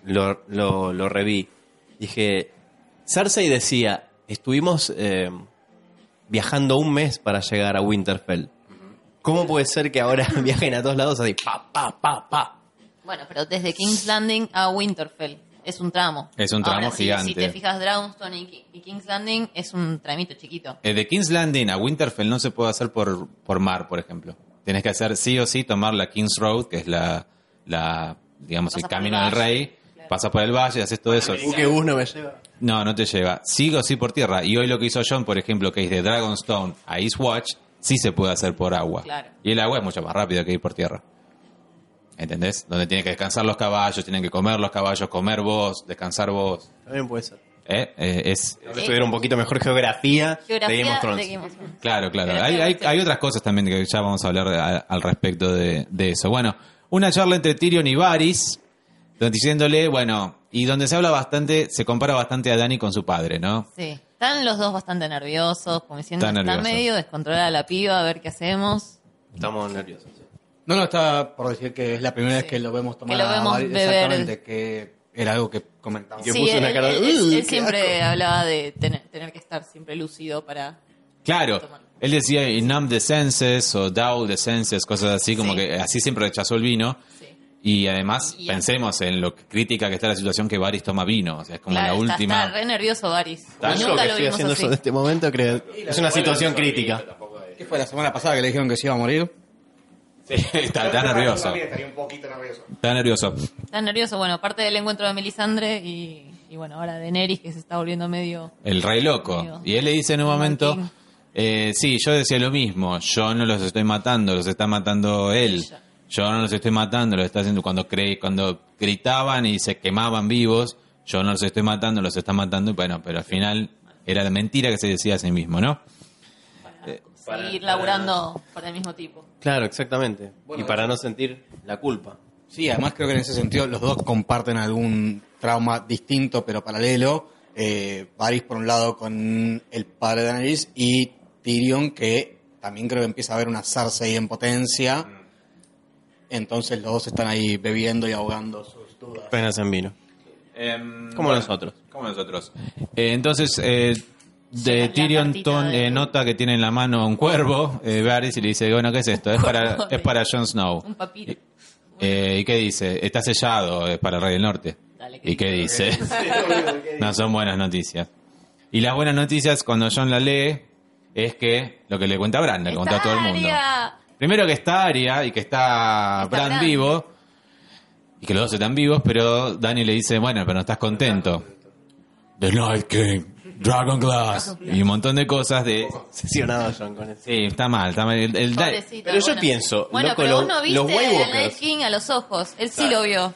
lo, lo, lo reví. Dije, Cersei decía, estuvimos eh, viajando un mes para llegar a Winterfell. ¿Cómo puede ser que ahora <laughs> viajen a todos lados así, pa, pa, pa, pa? Bueno, pero desde King's Landing a Winterfell es un tramo. Es un tramo Ahora, si- gigante. Si te fijas, Dragonstone y, y King's Landing es un tramito chiquito. Eh, de King's Landing a Winterfell no se puede hacer por, por mar, por ejemplo. Tienes que hacer sí o sí tomar la King's Road, que es la, la digamos, el camino el del rey. Pasas por el valle, haces todo eso. Que uno me lleva. No, no te lleva. Sí o sí por tierra. Y hoy lo que hizo John, por ejemplo, que es de Dragonstone a Eastwatch, sí se puede hacer por agua. Claro. Y el agua es mucho más rápido que ir por tierra. ¿Entendés? Donde tienen que descansar los caballos, tienen que comer los caballos, comer vos, descansar vos. También puede ser. ¿Eh? Eh, es, estuviera un poquito mejor geografía, Geografía de Game of Thrones. de Game of Thrones. Claro, claro. Hay, hay, hay otras cosas también que ya vamos a hablar de- a- al respecto de, de eso. Bueno, una charla entre Tyrion y Varys, donde diciéndole, bueno, y donde se habla bastante, se compara bastante a Dani con su padre, ¿no? Sí. Están los dos bastante nerviosos, como diciendo, Están está nerviosos. medio descontrolada la piba, a ver qué hacemos. Estamos nerviosos. sí. No, no, está por decir que es la primera vez Sí. que lo vemos tomar Que lo a vemos beber. Exactamente, que era algo que comentamos. Que sí, puso una él, cara de, él- él- "Uh, él qué siempre hablaba de tener, tener que estar siempre lúcido para... Claro. Él decía numb the senses o dull the senses, cosas así, como Sí. que así siempre rechazó el vino. Y además, Y- pensemos en lo crítica que está la situación que Varys toma vino. O sea, es como Claro, la está- última. Está, re nervioso Varys. Y Yo lo nunca que lo estoy vimos haciendo así. en este momento creo es una situación crítica. ¿Qué fue la semana pasada que le dijeron que se iba a morir? Sí, <laughs> está, está nervioso. estaría un poquito nervioso. Está nervioso. Está nervioso, bueno, parte del encuentro de Melisandre y, y bueno, ahora de Neris que se está volviendo medio... El rey loco. Y él le dice en un momento, eh, sí, yo decía lo mismo, yo no los estoy matando, los está matando él. Ella. Yo no los estoy matando, los está haciendo cuando cre cuando gritaban y se quemaban vivos, yo no los estoy matando, los está matando, y bueno, pero al final era de mentira que se decía a sí mismo, ¿no? seguir laburando para el mismo tipo. Claro, exactamente. y para no sentir la culpa. Sí, además creo que en ese sentido los dos comparten algún trauma distinto pero paralelo. Eh, Varys por un lado con el padre de Daenerys y Tyrion que también creo que empieza a haber una Cersei en potencia. Entonces los dos están ahí bebiendo y ahogando sus dudas. Penas en vino. Como Bueno, nosotros. Como nosotros. Eh, entonces, eh, de Tyrion ton- de- eh, nota que tiene en la mano un cuervo, eh, Varys, y le dice, bueno, ¿qué es esto? Es para, <laughs> es para Jon Snow. Un papiro. Eh, ¿Y qué dice? Está sellado, es para el Rey del Norte. Dale, que- ¿Y qué dice? <laughs> <laughs> no son buenas noticias. Y las buenas noticias, cuando John la lee, es que lo que le cuenta Bran, le cuenta a todo el mundo. Primero que está Arya y que está, Está Bran Bran. vivo, y que los dos están vivos, pero Dani le dice, bueno, pero no estás contento. The Night King, Dragon Glass, y un montón de cosas de... Obsesionado John con eso. Sí, está mal, está mal. El, el- Pobrecito, Pero yo pienso, Bueno, loco, pero lo- vos no los viste White Walkers. Night King a los ojos. Él sí lo vio.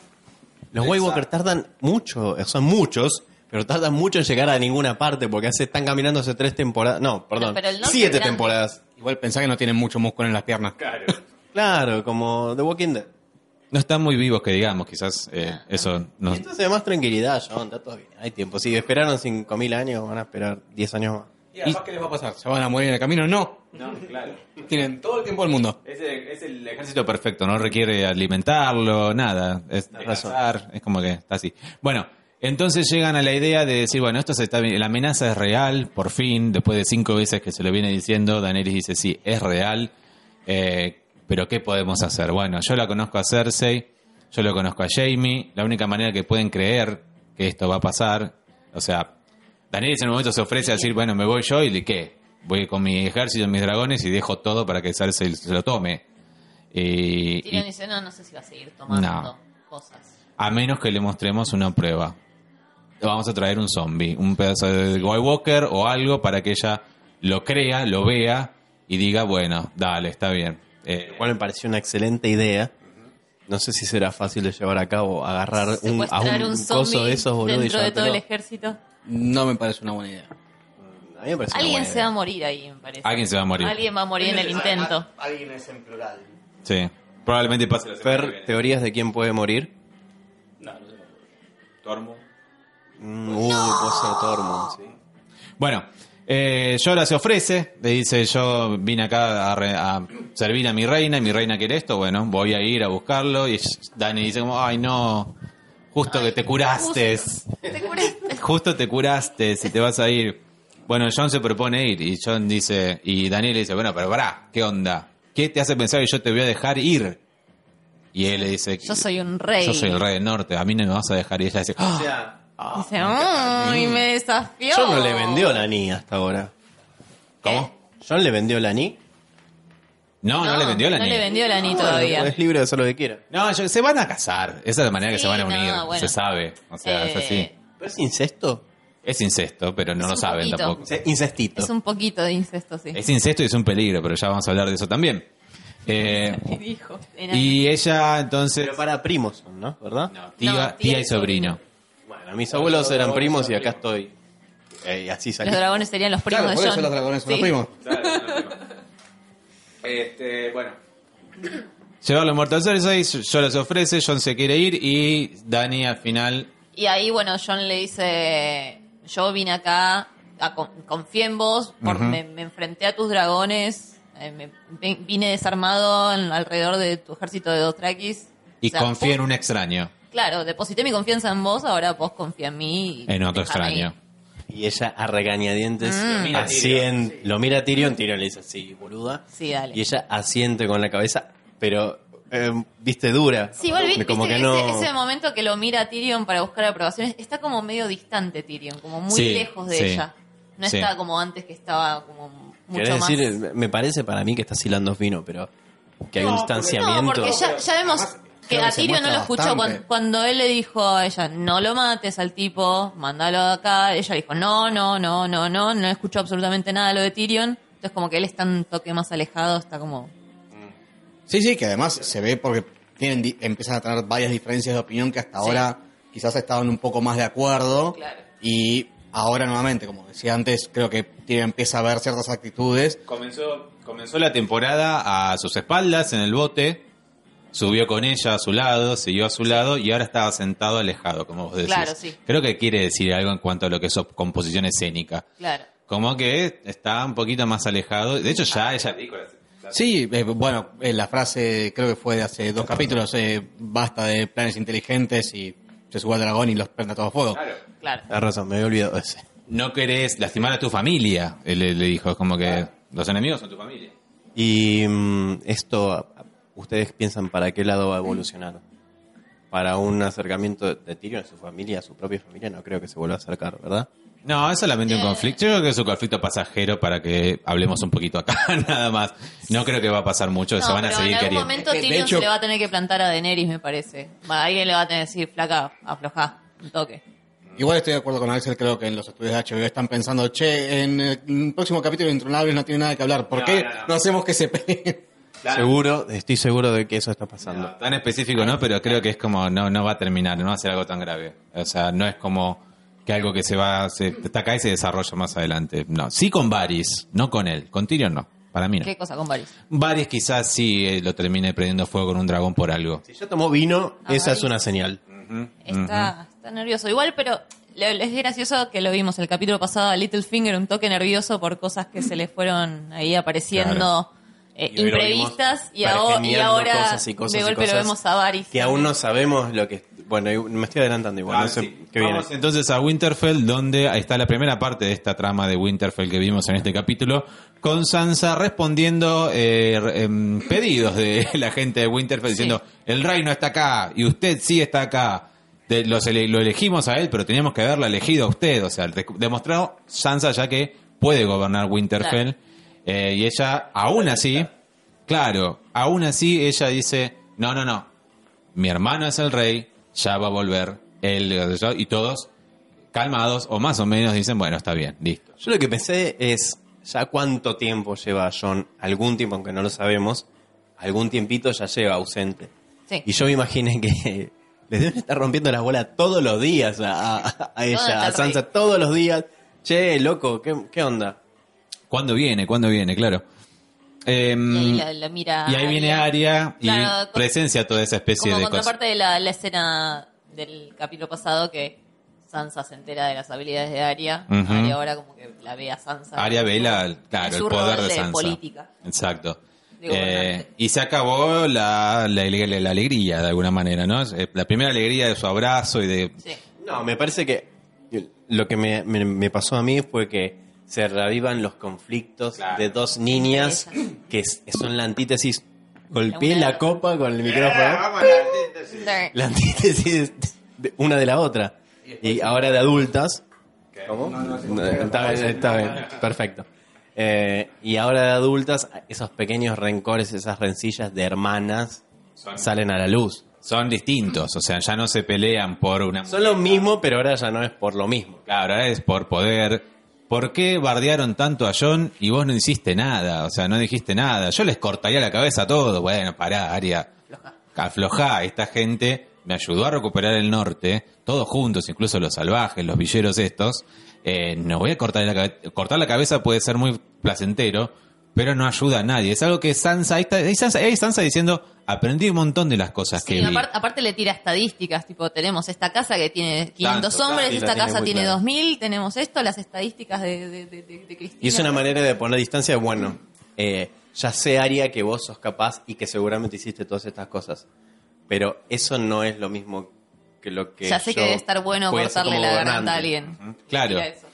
Los White Walkers tardan mucho, son muchos, pero tardan mucho en llegar a ninguna parte porque hace, están caminando hace tres temporadas. No, perdón, Pero el norte siete temporadas. Igual pensá que no tienen mucho músculo en las piernas. <laughs> Claro, como The Walking Dead. no están muy vivos, que digamos, quizás eh, eso... No, Esto se da más tranquilidad, John, está todo bien. Hay tiempo. Si esperaron 5.000 años, van a esperar 10 años más. ¿Y además qué les va a pasar? ¿Se van a morir en el camino? No. no, claro. Tienen todo el tiempo del mundo. Es el, es el ejército perfecto, no requiere alimentarlo, nada. Es descansar, es como que está así. Bueno, entonces llegan a la idea de decir, bueno, esto se está la amenaza es real, por fin, después de cinco veces que se lo viene diciendo, Daenerys dice, sí, es real, eh, pero ¿qué podemos hacer? Bueno, yo la conozco a Cersei, yo lo conozco a Jamie, la única manera que pueden creer que esto va a pasar, o sea, Daenerys en un momento se ofrece a decir, bueno, me voy yo y ¿de qué? Voy con mi ejército, mis dragones y dejo todo para que Cersei se lo tome. Y, Tyrion y- dice, no, no sé si va a seguir tomando No. cosas. a menos que le mostremos una prueba. Vamos a traer un zombie, un pedazo de White Walker o algo para que ella lo crea, lo vea y diga, bueno, dale, está bien. Eh, Lo cual me pareció una excelente idea. No sé si será fácil de llevar a cabo, agarrar un, a un, un coso de esos, boludo, y dentro de todo el ejército. No me parece una buena idea. A mí me parece una Alguien buena se idea. va a morir ahí, me parece. Alguien se va a morir. Alguien va a morir en el intento. Alguien es en plural. sí, probablemente pase la Fer, teorías de quién puede morir. No, no sé. Tormund. Mm, uh, puede ser Tormund, sí. Bueno, eh, Yora se ofrece, le dice yo vine acá a, re- a servir a mi reina y mi reina quiere esto, bueno, voy a ir a buscarlo y Dani dice como, ay no, justo que te curaste, Te curaste. <laughs> justo te curaste si te vas a ir. Bueno, John se propone ir y John dice, y Daniel le dice, bueno, pero pará, ¿qué onda? ¿Qué te hace pensar que yo te voy a dejar ir? Y él le dice, Yo soy un rey. yo soy el rey del norte, a mí no me vas a dejar ir. Y ella dice, "Ah". O sea, Dice, "Ay, me desafió. John no le vendió la ni hasta ahora. ¿cómo? John le vendió la ni. No, no, le vendió la No niña. le vendió la ni todavía. Es libre de hacer lo que quiera. No, yo- se van a casar. Esa es la manera que Sí, se van a no, unir. bueno. Se sabe. O sea, es Eh, así. ¿Pero es incesto? Es incesto, pero no es lo un saben poquito. tampoco. Ince- Incestito. Es un poquito de incesto, sí. Es incesto y es un peligro, pero ya vamos a hablar de eso también. <laughs> Eh, Dijo. y ella, entonces. Pero para primos son, ¿no? ¿Verdad? No, tía, No, tía tía y y sobrino. Mis abuelos eran primos y acá estoy. Eh, y así salí. Los dragones serían los primos Claro, por de eso John. los dragones son Sí. los primos. Este, bueno. Llevarlo a Cersei, yo les ofrece, John se quiere ir y Dani al final. Y ahí, bueno, John le dice, yo vine acá, a con- confié en vos, por- me, me enfrenté a tus dragones, eh, me- vi- vine desarmado en- alrededor de tu ejército de Dothrakis. Y O sea, en un extraño. Claro, deposité mi confianza en vos, ahora vos confía en mí. y En otro déjame extraño. ir. Y ella a regañadientes Mm. asien- lo mira a Tyrion, Tyrion le dice sí, boluda. Sí, dale. Y ella asiente con la cabeza, pero eh, viste dura. Sí, igual vi- como viste que que no. ese, ese momento que lo mira Tyrion para buscar aprobaciones, está como medio distante Tyrion, como muy Sí, lejos de sí, ella. No sí. está como antes que estaba como mucho Querés más. decir, me parece para mí que está hilando fino, pero que hay un No, distanciamiento. porque ya, ya vemos que a Tyrion no lo escuchó cuando, cuando él le dijo a ella, no lo mates al tipo, mándalo acá. Ella dijo, no, no, no, no, no, no escuchó absolutamente nada de lo de Tyrion. Entonces como que él está un toque más alejado, está como... Sí, sí, que además se ve porque tienen empiezan a tener varias diferencias de opinión que hasta Sí. ahora quizás estaban un poco más de acuerdo. Claro. Y ahora nuevamente, como decía antes, creo que Tyrion empieza a ver ciertas actitudes. Comenzó, comenzó la temporada a sus espaldas en el bote, subió con ella a su lado, siguió a su lado y ahora estaba sentado alejado, como vos decís. Claro, sí. Creo que quiere decir algo en cuanto a lo que es composición escénica. Claro. Como que está un poquito más alejado. De hecho, ya ella. Sí, eh, bueno, eh, la frase creo que fue de hace dos capítulos, eh, basta de planes inteligentes y se sube al dragón y los prende a todo fuego. Claro. Tienes razón, me había olvidado de ese. No querés lastimar a tu familia, él le, le dijo. Es como que los enemigos son tu familia. Y mm, esto, ¿ustedes piensan para qué lado va a evolucionar? Para un acercamiento de Tyrion a su familia, a su propia familia, no creo que se vuelva a acercar, ¿verdad? No, es solamente un Eh. conflicto. Yo creo que es un conflicto pasajero para que hablemos un poquito acá, <laughs> nada más. No creo que va a pasar mucho, se No, van a seguir en algún queriendo. momento de Tyrion hecho- se le va a tener que plantar a Daenerys, me parece. Va, alguien le va a tener que decir, flaca, aflojá, un toque. Igual estoy de acuerdo con Axel, creo que en los estudios de HBO están pensando, che, en el próximo capítulo de Intronables no tiene nada que hablar, ¿por No, qué no, no. no hacemos que se peleen? Seguro, estoy seguro de que eso está pasando. Tan específico no, pero creo que es como, no, no va a terminar, no va a ser algo tan grave. O sea, no es como que algo que se va, se está acá y se desarrolla más adelante. No, sí con Varys, no con él. Con Tyrion no, para mí no. ¿Qué cosa con Varys? Varys quizás sí eh, lo termine prendiendo fuego con un dragón por algo. Si ya tomó vino, Ah, esa es una señal. Está, está nervioso. Igual, pero es gracioso que lo vimos el capítulo pasado a Littlefinger, un toque nervioso por cosas que se le fueron ahí apareciendo Claro. Eh, Y lo imprevistas y, ahora, y ahora cosas y cosas de y golpe lo cosas vemos a Varys. Que aún no sabemos lo que... Bueno, y- me estoy adelantando igual, no sé qué viene. Ah, Vamos entonces a Winterfell, donde está la primera parte de esta trama de Winterfell que vimos en este capítulo, con Sansa respondiendo eh, re- em, pedidos de <laughs> la gente de Winterfell diciendo, el rey no está acá y usted sí está acá. De- los ele- lo elegimos a él, pero teníamos que haberla elegido a usted. O sea, de- demostró Sansa ya que puede gobernar Winterfell. Eh, y ella, aún así, claro, aún así ella dice, no, no, no, mi hermano es el rey, ya va a volver él y todos calmados o más o menos dicen, bueno, está bien, listo. Yo lo que pensé es, ya cuánto tiempo lleva John, algún tiempo, aunque no lo sabemos, algún tiempito ya lleva ausente. Sí. Y yo me imaginé que <laughs> les deben estar rompiendo las bolas todos los días a, a- ella, a Sansa, rey? todos los días. Che, loco, ¿qué, qué onda? ¿Cuándo viene? ¿Cuándo viene? Claro. Em, Y ahí la, la mira. y ahí viene Aria y Claro, presencia toda esa especie Como de cosas. contraparte de la, la escena del capítulo pasado que Sansa se entera de las habilidades de Arya. Ujú. Arya ahora como que la ve a Sansa. Aria Vela, en claro, el poder de Sansa. política. Exacto. Eh, y se acabó la, la, la- la alegría de alguna manera, ¿no? Eh, La primera alegría de su abrazo y de... Sí. No, me parece que lo que me, me- me pasó a mí fue que se reavivan los conflictos Claro. de dos niñas que es- son la antítesis. Golpeé la copa con el micrófono. There. La antítesis de una de la otra. Y ahora de adultas. ¿Cómo? No, está bien, está bien, perfecto. Eh, y ahora de adultas, esos pequeños rencores, esas rencillas de hermanas salen a la luz. Son distintos, o sea, ya no se pelean por una... Son lo mismo, pero ahora ya no es por lo mismo. Claro, ahora es por poder. ¿Por qué bardearon tanto a John y vos no hiciste nada? O sea, no dijiste nada. Yo les cortaría la cabeza a todo. Bueno, pará, Aria. Aflojá. Esta gente me ayudó a recuperar el norte, todos juntos, incluso los salvajes, los villeros estos. Eh, no voy a cortar la cabeza. Cortar la cabeza puede ser muy placentero, pero no ayuda a nadie. Es algo que Sansa, ahí está, ahí Sansa, ahí Sansa diciendo, aprendí un montón de las cosas Sí, que vi. aparte, le tira estadísticas, tipo, tenemos esta casa que tiene 500 Tanto, hombres, esta casa tiene clara. 2000, tenemos esto, las estadísticas de, de, de, de- de Cristina. Y es una manera de poner distancia, bueno, eh, ya sé, Aria, que vos sos capaz y que seguramente hiciste todas estas cosas. Pero eso no es lo mismo que lo que Ya sé que debe estar bueno cortarle la garganta a alguien. Claro. Eso.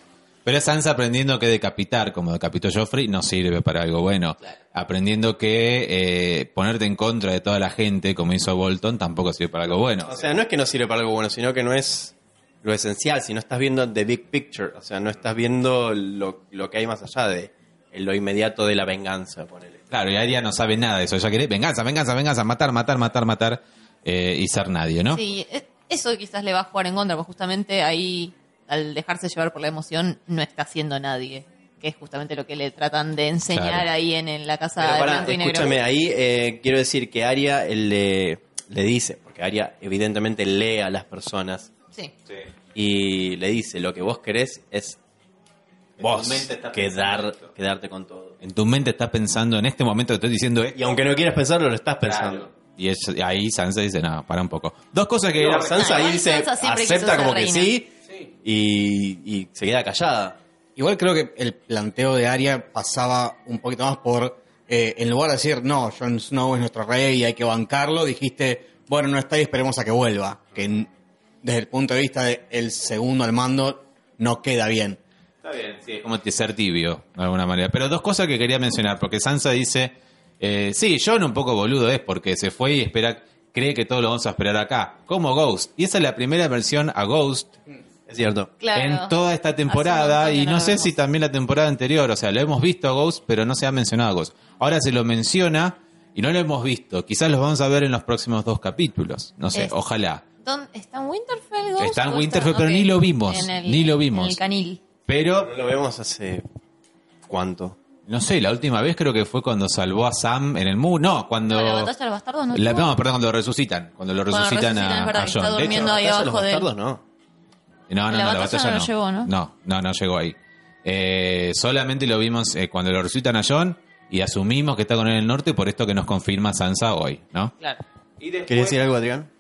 Pero es Sansa aprendiendo que decapitar, como decapitó Joffrey, no sirve para algo bueno. Aprendiendo que eh, ponerte en contra de toda la gente, como hizo Bolton, tampoco sirve para algo bueno. O sea, no es que no sirve para algo bueno, sino que no es lo esencial, si no estás viendo the big picture, o sea, no estás viendo lo, lo que hay más allá de lo inmediato de la venganza, ponele. Claro, y Aria no sabe nada de eso. Ella quiere venganza, venganza, venganza, matar, matar, matar, matar eh, y ser nadie, ¿no? Sí, e- eso quizás le va a jugar en contra, porque justamente ahí, al dejarse llevar por la emoción, no está siendo nadie. Que es justamente lo que le tratan de enseñar Claro. ahí en, en la casa Pero de pará, blanco y negro. escúchame, ahí eh, quiero decir que Aria él le, le dice, porque Aria evidentemente lee a las personas Sí. y le dice, lo que vos querés es vos quedar, quedarte con todo. En tu mente estás pensando, en este momento te estoy diciendo esto. Y aunque no quieras pensarlo, lo estás pensando. Y es- y ahí Sansa dice, no, para un poco. Dos cosas que... No, Sansa Ah, ahí dice, Sansa acepta como que reina. Sí, y, y se queda callada. Igual creo que el planteo de Arya pasaba un poquito más por, eh, en lugar de decir, no, Jon Snow es nuestro rey y hay que bancarlo, dijiste, bueno, no está y esperemos a que vuelva. Que desde el punto de vista del segundo al mando no queda bien. Está bien, sí, es como ser tibio, de alguna manera. Pero dos cosas que quería mencionar, porque Sansa dice, eh, sí, John un poco boludo es porque se fue y espera, cree que todo lo vamos a esperar acá, como Ghost. Y esa es la primera versión a Ghost Es cierto. Claro. en toda esta temporada y no sé vemos. si también la temporada anterior, o sea, lo hemos visto a Ghost, pero no se ha mencionado a Ghost. Ahora se lo menciona y no lo hemos visto. Quizás los vamos a ver en los próximos dos capítulos, no sé, Es- ojalá. ¿Dónde- ¿Está en Winterfell? Ghost, Está en Winterfell, pero ni lo vimos, en el- ni lo vimos. En el canil. Pero No lo vemos hace cuánto. No sé, la última vez creo que fue cuando salvó a Sam en el muro. No, cuando. No, la batalla de los bastardos no. La- no, perdón, cuando lo resucitan. Cuando lo Cuando resucitan, resucitan, es a, a John. está De durmiendo hecho, ahí ¿Batalla de abajo los de bastardos no? No, no, La no, la batalla batalla no no. llegó, ¿no? No, no, no llegó ahí. Eh, solamente lo vimos eh, cuando lo resucitan a John y asumimos que está con él en el norte por esto que nos confirma Sansa hoy, ¿no? Claro. ¿Querías decir algo, Adrián?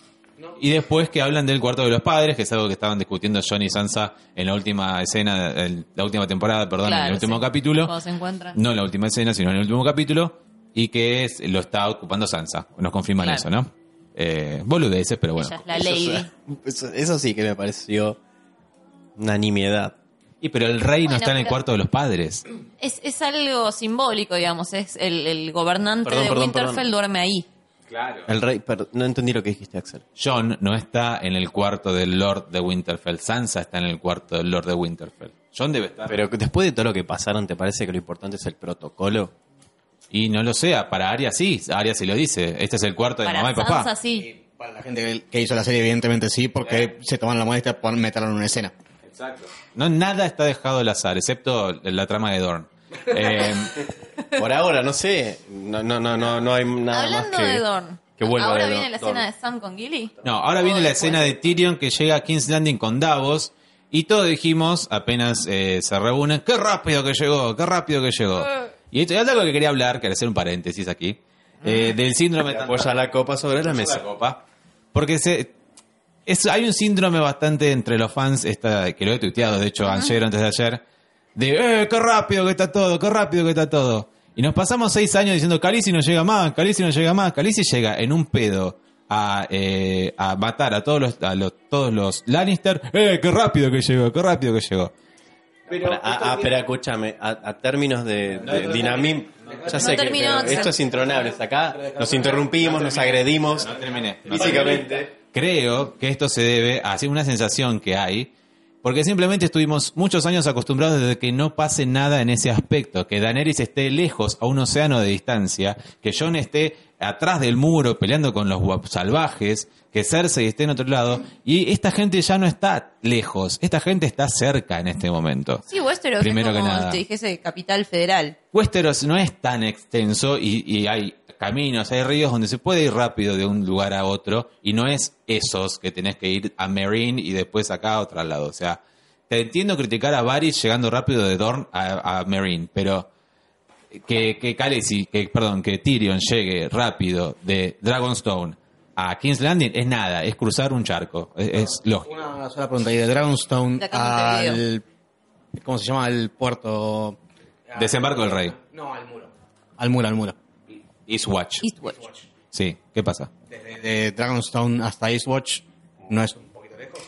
Y después que hablan del cuarto de los padres, que es algo que estaban discutiendo John y Sansa en la última escena, en la última temporada, perdón, en el último sí. capítulo. Cuando se encuentran. No en la última escena, sino en el último capítulo. Y que es, lo está ocupando Sansa. Nos confirman Claro. eso, ¿no? Eh, boludeces, pero bueno. Ella es la Eso, lady. <laughs> Eso, eso sí que me pareció una nimiedad. Y pero el rey no Bueno, está en el pero- cuarto de los padres. Es, es algo simbólico, digamos. Es el, el gobernante Perdón, de perdón, Winterfell perdón. duerme ahí. El rey, per- no entendí lo que dijiste, Axel. John no está en el cuarto del Lord de Winterfell. Sansa está en el cuarto del Lord de Winterfell. John debe estar. Pero después de todo lo que pasaron, ¿te parece que lo importante es el protocolo? y no lo sea, para Arya sí. Arya sí lo dice. Este es el cuarto de Para mamá y Sansa, papá. sí. Para la gente que- que hizo la serie, evidentemente sí, porque se toman la molestia por meterlo en una escena. No, nada está dejado al azar, excepto la trama de Dorn. <laughs> Eh, Por ahora, no sé. No, no, no, no, no hay nada Hablando más que... de Dorn. que vuelva Ahora viene Dorn. la escena de Sam con Gilly. No, ahora viene la escena de Tyrion que llega a King's Landing con Davos y todos dijimos, apenas eh, se reúnen, qué rápido que llegó, qué rápido que llegó. Y esto es algo que quería hablar, quería hacer un paréntesis aquí, eh, del síndrome de Apoya la copa sobre la mesa. copa. Porque se, es, hay un síndrome bastante entre los fans, esta, que lo he tuiteado, de hecho, ayer o antes de ayer, de, eh, qué rápido que está todo, qué rápido que está todo. Y nos pasamos seis años diciendo, Khaleesi no llega más, Khaleesi no llega más, Khaleesi llega en un pedo a, eh, a matar a todos los, a los, todos los Lannister, eh, qué rápido que llegó, qué rápido que llegó. Pero, ah, ah, pero escúchame, a, a términos de, de dinamismo, ya sé No que esto es intronable. Acá nos interrumpimos, nos agredimos terminé. físicamente. Creo que esto se debe a una sensación que hay, porque simplemente estuvimos muchos años acostumbrados desde que no pase nada en ese aspecto, que Daenerys esté lejos, a un océano de distancia, que Jon esté atrás del muro peleando con los salvajes, que Cersei esté en otro lado, y esta gente ya no está lejos, esta gente está cerca en este momento. Sí, Westeros Primero es que como, nada. te dijese, capital federal. Westeros no es tan extenso y, y hay caminos, hay ríos donde se puede ir rápido de un lugar a otro y no es esos que tenés que ir a Marine y después acá a otro lado. O sea, te entiendo criticar a Varys llegando rápido de Dorne a, a Marine, pero que, que Khaleesi, que, perdón, que Tyrion llegue rápido de Dragonstone a King's Landing es nada, es cruzar un charco, es, es lógico. Una sola pregunta. ¿Y de Dragonstone De al... ¿Cómo se llama? El puerto... Desembarco del Rey, No, al muro. Al muro, al muro. Eastwatch. Eastwatch. Sí, ¿qué pasa? Desde de Dragonstone hasta Eastwatch no es un poquito lejos.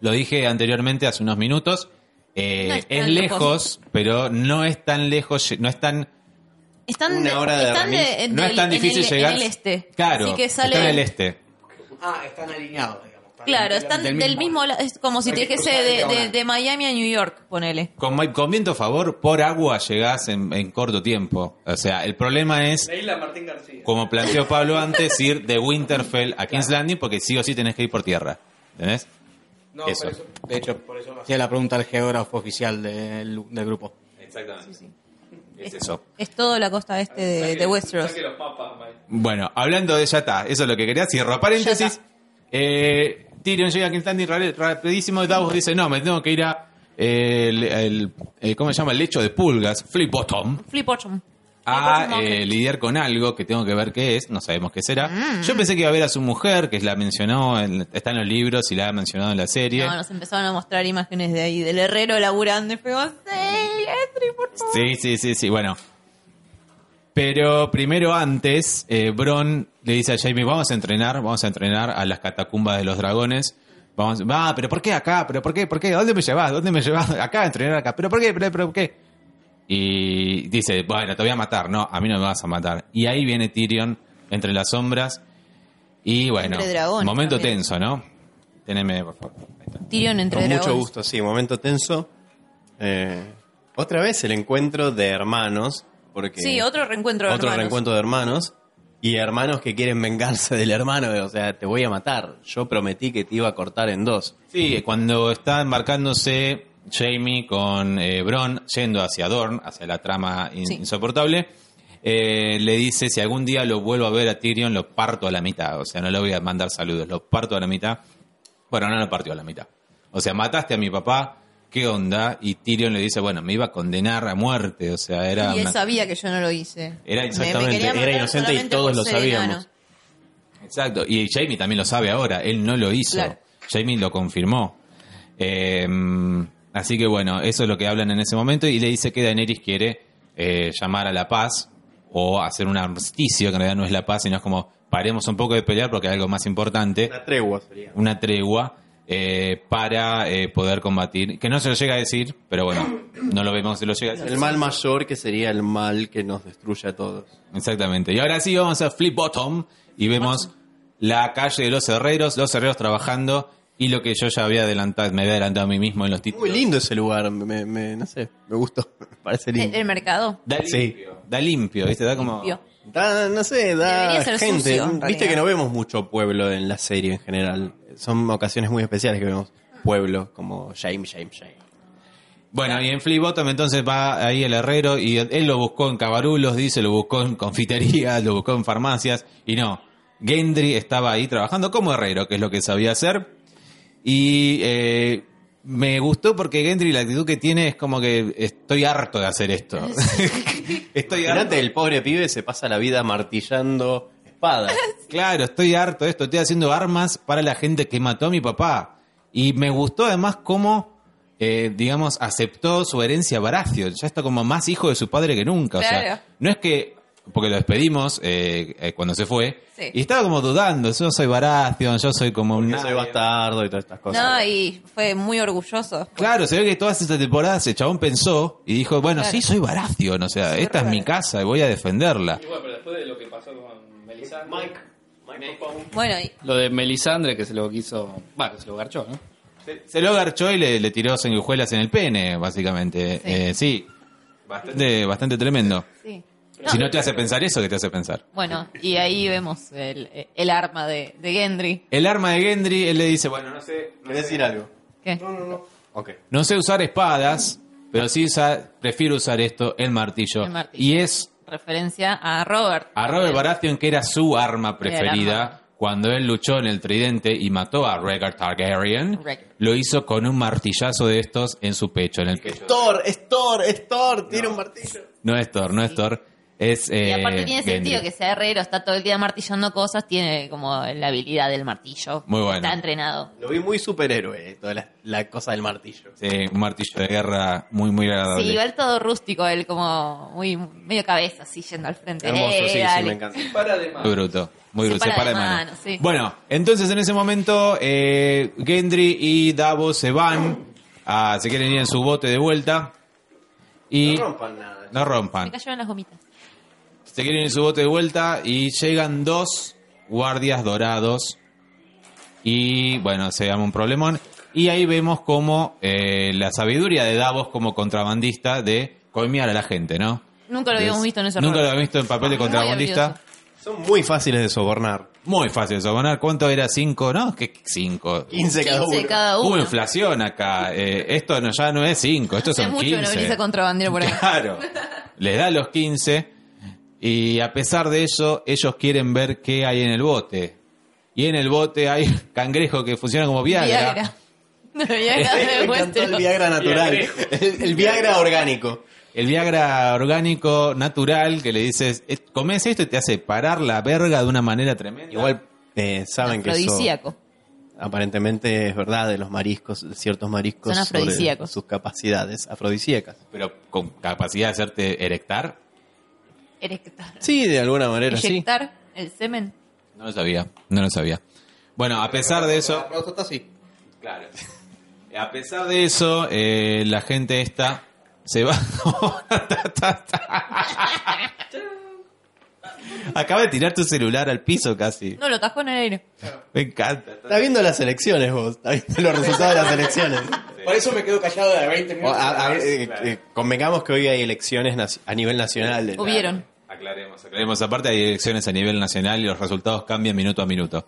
Lo dije anteriormente hace unos minutos. eh, No es, lejos, lejos. pero no es tan lejos, no es tan, Están, Una hora de están de- no es tan en difícil el- llegar. En el este. Claro, Así que sale, está en el este. Ah, están alineados, digamos. están- Claro, están Del del, mismo- mismo, la- es como si te dijese de, de- de Miami a New York, ponele. Con, con viento a favor, por agua llegás en, en corto tiempo. O sea, el problema es, La isla Martín García. como planteó Pablo antes, ir de Winterfell a King's Landing porque sí o sí tenés que ir por tierra. ¿Entendés? No, Eso. por eso- de hecho, por eso hacía la pregunta al geógrafo oficial del, del grupo. Exactamente. Es eso. Es todo la costa este de, de Westeros. Los papas. Bueno, hablando de ya está, eso es lo que quería. Cierro paréntesis. Eh, Tyrion llega a King's Landing ra- rapidísimo y Davos dice, no, me tengo que ir a eh, el, el- eh, ¿cómo se llama? El lecho de pulgas, Flip Bottom, Flip Bottom. a eh, lidiar con algo que tengo que ver qué es, no sabemos qué será. Mm. Yo pensé que iba a ver a su mujer, que la mencionó, en- está en los libros y la ha mencionado en la serie. No, nos empezaron a mostrar imágenes de ahí, del herrero laburando y por favor. Sí, sí, sí, sí, bueno. Pero primero antes, eh, Bron le dice a Jamie, vamos a entrenar, vamos a entrenar a las catacumbas de los dragones. Vamos, ah, pero ¿por qué acá? ¿Pero por qué? ¿Por qué? ¿Dónde me llevas? ¿Dónde me llevas? <laughs> Acá, a entrenar acá. ¿Pero por qué? ¿Pero, pero por qué? Y dice, bueno, te voy a matar. No, a mí no me vas a matar. Y ahí viene Tyrion entre las sombras. Y bueno, Entre dragones momento también. tenso, ¿no? Teneme, por favor. Tyrion entre Con mucho dragones. gusto, sí, momento tenso. Eh, otra vez el encuentro de hermanos. Porque Sí, otro reencuentro de otro hermanos. reencuentro de hermanos. Y hermanos que quieren vengarse del hermano. O sea, te voy a matar. Yo prometí que te iba a cortar en dos. Sí, cuando está embarcándose Jamie con eh, Bron yendo hacia Dorn, hacia la trama in- Sí. insoportable, eh, le dice, si algún día lo vuelvo a ver a Tyrion, lo parto a la mitad. O sea, no le voy a mandar saludos, lo parto a la mitad. Bueno, no lo partió a la mitad. O sea, mataste a mi papá, ¿qué onda? Y Tyrion le dice, bueno, me iba a condenar a muerte. O sea, era Y él una- sabía que yo no lo hice. Era Me- me exactamente, era inocente y todos lo sabíamos. enano. Exacto, y Jamie también lo sabe ahora, él no lo hizo. Claro. Jamie lo confirmó. Eh, así que bueno, eso es lo que hablan en ese momento y le dice que Daenerys quiere eh, llamar a la paz o hacer un armisticio, que en realidad no es la paz, sino es como paremos un poco de pelear porque hay algo más importante, Una tregua sería. una tregua eh, para eh, poder combatir, que no se lo llega a decir, pero bueno, no lo vemos, se lo llega a decir. El mal mayor que sería el mal que nos destruye a todos. Exactamente. Y ahora sí vamos a Flip Bottom y vemos la calle de los herreros, los herreros trabajando y lo que yo ya había adelantado, me había adelantado a mí mismo en los títulos. Muy lindo ese lugar. Me, me- no sé, me gustó. <laughs> Me parece El, lindo. el mercado. Da Sí. limpio, da limpio, ¿viste? Da como... Limpio. Da, no sé, da gente. sucio, Viste que no vemos mucho pueblo en la serie en general. Son ocasiones muy especiales que vemos pueblo, como Shame, Shame, Shame. Bueno, y en Flip Bottom entonces va ahí el herrero y él lo buscó en Cabarulos, dice, lo buscó en confiterías, lo buscó en farmacias y no. Gendry estaba ahí trabajando como herrero, que es lo que sabía hacer. Y eh, me gustó porque Gendry la actitud que tiene es como que estoy harto de hacer esto. <laughs> <laughs> estoy harto. Fíjate, el pobre pibe se pasa la vida martillando espadas. <laughs> Claro, estoy harto de esto. Estoy haciendo armas para la gente que mató a mi papá. Y me gustó además cómo, eh, digamos, aceptó su herencia Baratheon. Ya está como más hijo de su padre que nunca. O sea, no es que, porque lo despedimos eh, eh, cuando se fue, Sí. y estaba como dudando. Yo soy Baratheon, yo soy como un... Yo soy bastardo y todas estas cosas. No, y fue muy orgulloso. Claro, se ve que todas estas temporadas el chabón pensó y dijo, bueno, Claro. sí, soy Baratheon. O sea, esta es mi casa y voy a defenderla. Y bueno, pero después de lo que pasó con Melisandre. Mike, Mike. Bueno, y Lo de Melisandre que se lo quiso. Bueno, que se lo garchó, ¿no? Se, se lo garchó y le, le tiró sanguijuelas en el pene, básicamente. Sí. Eh, sí, bastante, bastante tremendo. sí. Si no te hace pensar eso, ¿qué te hace pensar? Bueno, y ahí vemos el, el arma de, de Gendry. El arma de Gendry, él le dice, bueno, no sé, ¿Querés decir algo? ¿Qué? Ok. no sé usar espadas, pero sí usa- prefiero usar esto, el martillo. El martillo. Y es Referencia a Robert. a Robert Baratheon, que era su arma preferida, arma. cuando él luchó en el tridente y mató a Rhaegar Targaryen, Rhaegar. lo hizo con un martillazo de estos en su pecho, en el pecho. Thor, es Thor, es Thor, tiene un martillo. No es Thor, no es Thor, es Y eh, aparte tiene Gendry. sentido que sea herrero, está todo el día martillando cosas, tiene como la habilidad del martillo. Muy bueno. Está entrenado. Lo vi muy superhéroe, toda la, la cosa del martillo. Sí, un martillo de guerra muy, muy agradable. Sí, igual todo rústico, él como muy medio cabeza, así yendo al frente. Hermoso, Eh, sí, sí, dale. me encanta. Para de más. Muy bruto, muy Se bruto, se para para de de mano. mano, sí. Bueno, entonces en ese momento eh, Gendry y Davos se van, a, se quieren ir en su bote de vuelta y No rompan nada. no rompan. cayeron las gomitas. Se quieren ir su bote de vuelta y llegan dos guardias dorados Y bueno, se llama un problemón. Y ahí vemos como eh, la sabiduría de Davos como contrabandista de coimear a la gente, ¿no? Nunca lo habíamos Es- visto en ese Nunca rol. lo habíamos visto en papel de Muy contrabandista. Son muy fáciles de sobornar. Muy fácil de sobornar. ¿Cuánto era? ¿Cinco? ¿No? ¿Qué cinco? 15 cada 15 uno. cada Hubo uno. inflación acá. Eh, esto no, ya no es cinco, estos Hace son mucho que no venís 15. a contrabandear por ahí. Claro. <laughs> Les da los 15 y a pesar de eso, ellos quieren ver qué hay en el bote. Y en el bote hay <laughs> cangrejo que funciona como Viagra. Viagra. <laughs> Viagra de Me encantó el. Viagra natural. El, el Viagra orgánico. El Viagra orgánico natural que le dices, "Eh, comes esto y te hace parar la verga de una manera tremenda. Igual eh, saben que eso Afrodisíaco. aparentemente es verdad de los mariscos, de ciertos mariscos Son sobre afrodisíacos. sus capacidades afrodisíacas. Pero con capacidad de hacerte erectar, Erectar. Sí, de alguna manera sí. Eyectar el semen. no lo sabía, no lo sabía. Bueno, a pesar de eso, sí. Claro. A pesar de eso, eh, la gente esta se va. <laughs> <laughs> Acaba de tirar tu celular al piso casi. No, lo tajó en el aire. Me encanta. Estás viendo las elecciones vos, estás viendo los resultados de las elecciones. Por eso me quedo callado de 20 O, minutos. a- a- eh, eh, convengamos que hoy hay elecciones a nivel nacional. Hubieron. Aclaremos, aclaremos. Aparte hay elecciones a nivel nacional y los resultados cambian minuto a minuto.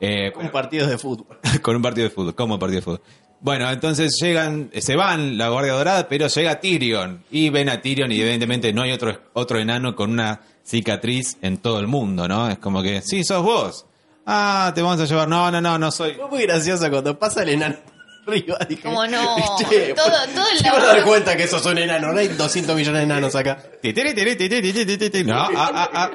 Eh, Con partidos de fútbol. <laughs> con un partido de fútbol, como partido de fútbol. Bueno, entonces llegan, se van la Guardia Dorada, pero llega Tyrion. Y ven a Tyrion y evidentemente no hay otro, otro enano con una cicatriz en todo el mundo, ¿no? Es como que, sí, sos vos. Ah, te vamos a llevar. No, no, no, no soy. Fue muy gracioso cuando pasa el enano <laughs> arriba. Dije, ¿Cómo no? Che, Todo- todo el te vas a dar cuenta que sos un enano. No hay 200 millones de enanos acá. Ti, tiri, tiri, ti, ti, ti, ti, ti, ti. No, ah, ah, ah.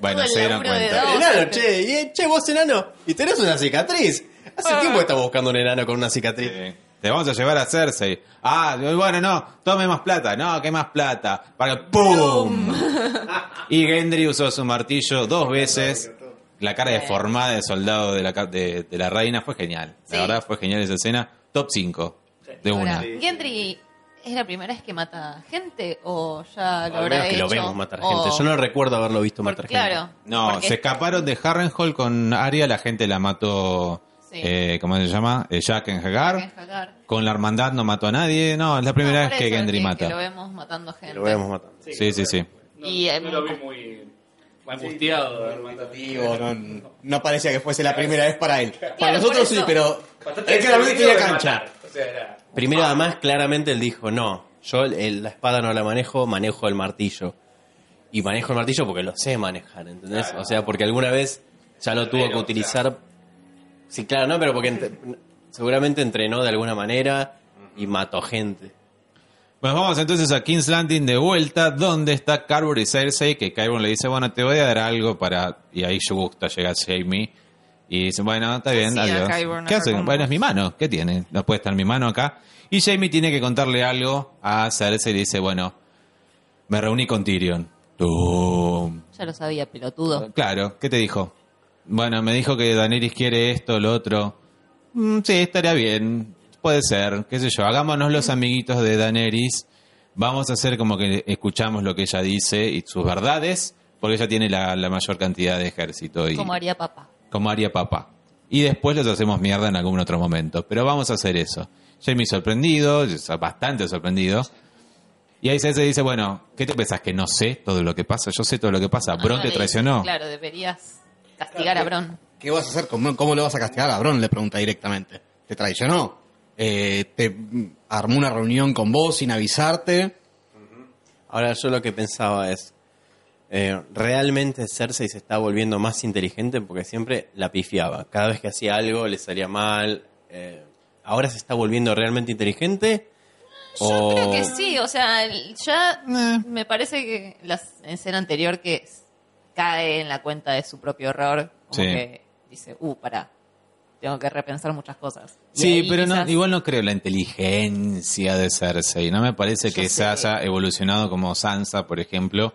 Bueno, Todo el se dieron laburo de cuenta. Davos. enano, che, y, eh, che, vos enano. Y tenés una cicatriz. Hace tiempo estamos buscando un enano con una cicatriz. Eh, Te vamos a llevar a Cersei. Ah, bueno, no, tome más plata. No, que más plata. Para ¡Pum! y Gendry usó su martillo dos veces. La cara deformada de soldado de la, ca- de, de la reina fue genial. La Sí. verdad fue genial esa escena. Top 5 de Ahora, una. Gendry, ¿es la primera vez que mata gente o ya lo Al habrá menos que hecho? lo vemos matar O- gente. Yo no recuerdo haberlo visto por- matar gente. Claro. No, porque- se escaparon de Harrenhal con Arya. La gente la mató. Sí. Eh, ¿Cómo se llama? Eh, Jack en Hagar. en Hagar. Con la hermandad no mató a nadie. No, es la primera No, vez que Gendry que- mata. Que lo vemos matando gente. Lo vemos matando. Sí, sí, sí. No, Y, eh, no lo vi muy angustiado. Digo, no, no parecía que fuese la primera vez para él. Para Claro, nosotros sí, pero él claramente tenía cancha. O sea, era... Primero, además, claramente él dijo, no, yo el- la espada no la manejo, manejo el martillo. Y manejo el martillo porque lo sé manejar, ¿entendés? O sea, porque alguna vez ya lo tuvo que utilizar. Sí, claro, no, pero porque ent- seguramente entrenó de alguna manera y mató gente. Bueno, vamos entonces a King's Landing de vuelta, donde está Carver y Cersei, que Kyburn le dice, bueno, te voy a dar algo para... Y ahí yo gusta, llega Jamie, y dice, bueno, está bien, adiós. ¿Qué hace? Bueno, vos? es mi mano, ¿qué tiene? No puede estar mi mano acá. Y Jamie tiene que contarle algo a Cersei y le dice, bueno, me reuní con Tyrion. Tum. Ya lo sabía, pelotudo. Claro, ¿qué te dijo? Bueno, me dijo que Daenerys quiere esto, lo otro. Mm, sí, estaría bien. Puede ser, qué sé yo. Hagámonos los amiguitos de Daenerys. Vamos a hacer como que escuchamos lo que ella dice y sus verdades, porque ella tiene la, la mayor cantidad de ejército. Y, Como haría papá. como haría papá. Y después los hacemos mierda en algún otro momento. Pero vamos a hacer eso. Jamie sorprendido, bastante sorprendido. Y ahí se dice, bueno, ¿qué te pensás? ¿Que no sé todo lo que pasa? Yo sé todo lo que pasa. No, Bron te traicionó. Claro, deberías castigar a Bron. ¿Qué vas a hacer Bron? ¿Cómo lo vas a castigar a Bron? Le pregunta directamente. ¿Te traicionó? Eh, ¿Te armó una reunión con vos sin avisarte? Ahora yo lo que pensaba es, eh, ¿realmente Cersei se está volviendo más inteligente? Porque siempre la pifiaba. Cada vez que hacía algo le salía mal. eh, ¿Ahora se está volviendo realmente inteligente? Yo O- creo que sí, o sea, ya me parece que la escena anterior que cae en la cuenta de su propio error, como Sí. que dice, uh, pará, tengo que repensar muchas cosas. Y Sí, pero no, igual no creo la inteligencia de Cersei. No me parece Yo que sé. se haya evolucionado como Sansa, por ejemplo,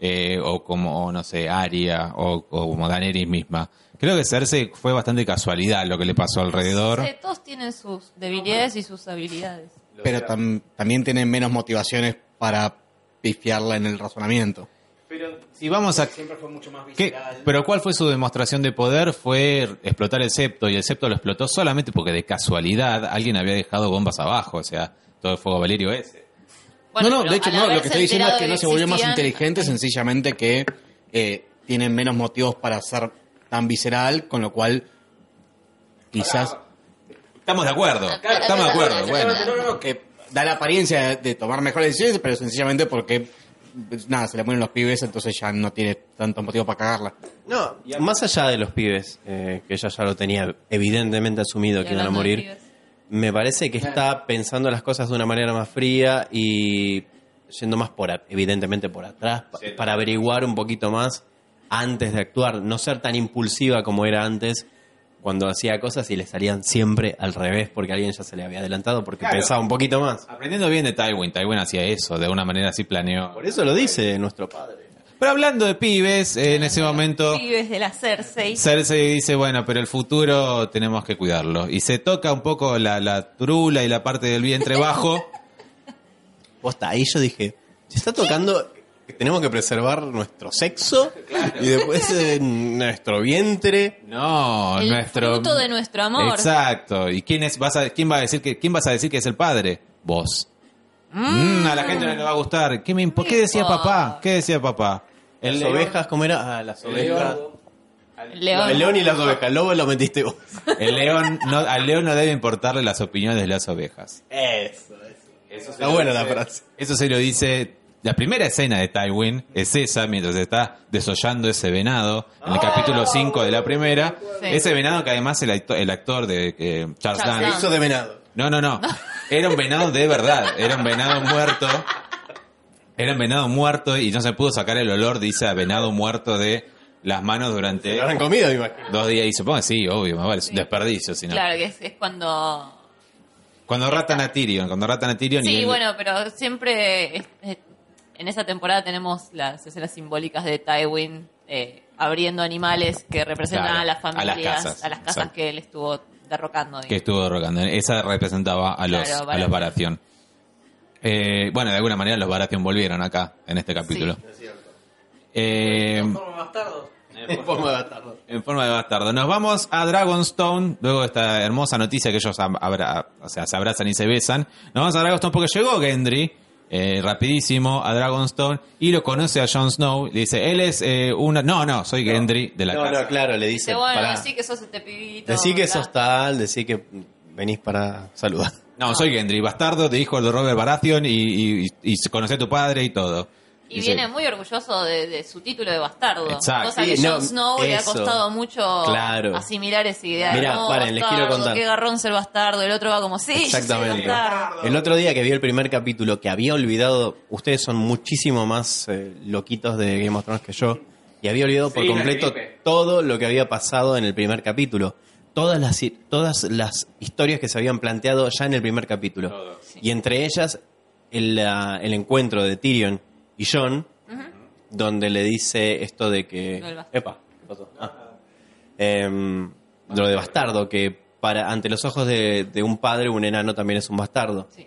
eh, o como, no sé, Arya, o, o como Daenerys misma. Creo que Cersei fue bastante casualidad lo que le pasó alrededor. Sí, todos tienen sus debilidades y sus habilidades. Pero tam- también tienen menos motivaciones para pifiarla en el razonamiento. Pero Si vamos a... Siempre fue mucho más ¿Qué? visceral. Pero ¿cuál fue su demostración de poder? Fue explotar el septo y el septo lo explotó solamente porque de casualidad alguien había dejado bombas abajo, o sea, todo el fuego Valerio ese. Bueno, no, no, de hecho no, lo que estoy diciendo es que no se volvió más inteligente, sencillamente que eh, tienen menos motivos para ser tan visceral, con lo cual quizás... Estamos de acuerdo, estamos de acuerdo, bueno. No, no, no, que da la apariencia de, tomar mejores decisiones, pero sencillamente porque, pues, nada, se le ponen los pibes, entonces ya no tiene tanto motivo para cagarla. No, más allá de los pibes, eh, que ella ya lo tenía evidentemente asumido Y que iban a morir, me parece que está pensando las cosas de una manera más fría y yendo más por, evidentemente por atrás, pa- para averiguar un poquito más antes de actuar, no ser tan impulsiva como era antes cuando hacía cosas y le salían siempre al revés porque alguien ya se le había adelantado porque Claro. pensaba un poquito más. Aprendiendo bien de Tywin, Tywin hacía eso, de una manera así planeó. Por eso lo dice nuestro padre. Pero hablando de pibes, eh, en ese momento Pibes de la Cersei. Cersei dice, bueno, pero el futuro tenemos que cuidarlo. Y se toca un poco la, la trula y la parte del vientre bajo. <laughs> Posta, ahí yo dije, se está tocando que tenemos que preservar nuestro sexo y después <laughs> eh, nuestro vientre. No, El nuestro fruto de nuestro amor. Exacto. ¿Y quién es vas a quién va a decir que quién vas a decir que es el padre? Vos. Mm, a la gente no le va a gustar. ¿Qué me impo- ¿Qué decía papá? ¿Qué decía papá? Las león- ovejas, ¿cómo era? Ah, las ovejas. León. El león y las ovejas. El lobo lo metiste vos. <laughs> El león no, al león no debe importarle las opiniones de las ovejas. Eso, eso. Está buena la frase. Eso se lo dice. La primera escena de Tywin es esa, mientras está desollando ese venado, en el capítulo 5 de la primera. Sí. Ese venado que además el actor, el actor de eh, Charles Charles Dance. Dance. Eso de venado. No, no, no. Era un venado de verdad. Era un venado muerto. Era un venado muerto y no se pudo sacar el olor, dice, a venado muerto de las manos durante Lo habrán comido, me imagino. dos días. Y supongo que sí, obvio, más vale, es un desperdicio. Si no. Claro, que es, es cuando... Cuando ratan a Tyrion, cuando ratan a Tyrion y Sí, él- bueno, pero siempre es- es- en esa temporada tenemos las escenas simbólicas de Tywin eh, abriendo animales que representan Claro, a las a las familias, casas, a las casas exacto. que él estuvo derrocando. que estuvo derrocando. Esa representaba a los, Claro, a los Baratheon. Eh, bueno, de alguna manera los Baratheon volvieron acá, en este capítulo. Eh, En forma de bastardo. en forma <laughs> de bastardo. Nos vamos a Dragonstone, luego de esta hermosa noticia que ellos ab- abra- o sea, se abrazan y se besan. Nos vamos a Dragonstone porque llegó Gendry, eh, rapidísimo, a Dragonstone, y lo conoce a Jon Snow. Le dice, él es eh, una... No, no, soy Gendry de la No, casa. no, claro, le dice. Bueno, pará. decí que sos este pibito. Decí que sos tal, decí que venís para saludar. No, soy Gendry, bastardo de hijo de Robert Baratheon y, y, y, y conocí a tu padre y todo. Y viene muy orgulloso de, de su título de bastardo. Exacto. Cosa Sí, que no, Jon Snow le ha costado mucho Claro. asimilar esa idea. Mirá, no, paren, les quiero bastardo, contar. Qué garrón ser bastardo. El otro va como, sí, yo soy Exactamente. bastardo. El otro día que vi el primer capítulo, que había olvidado, ustedes son muchísimo más eh, loquitos de Game of Thrones que yo, y había olvidado por completo todo lo que había pasado en el primer capítulo. Todas las, todas las historias que se habían planteado ya en el primer capítulo. Y entre ellas, el, el encuentro de Tyrion y Jon, donde le dice esto de que... Bastardo. Epa, ¿qué pasó? Ah. Em, lo de bastardo, que para ante los ojos de, de un padre, un enano también es un bastardo. Sí.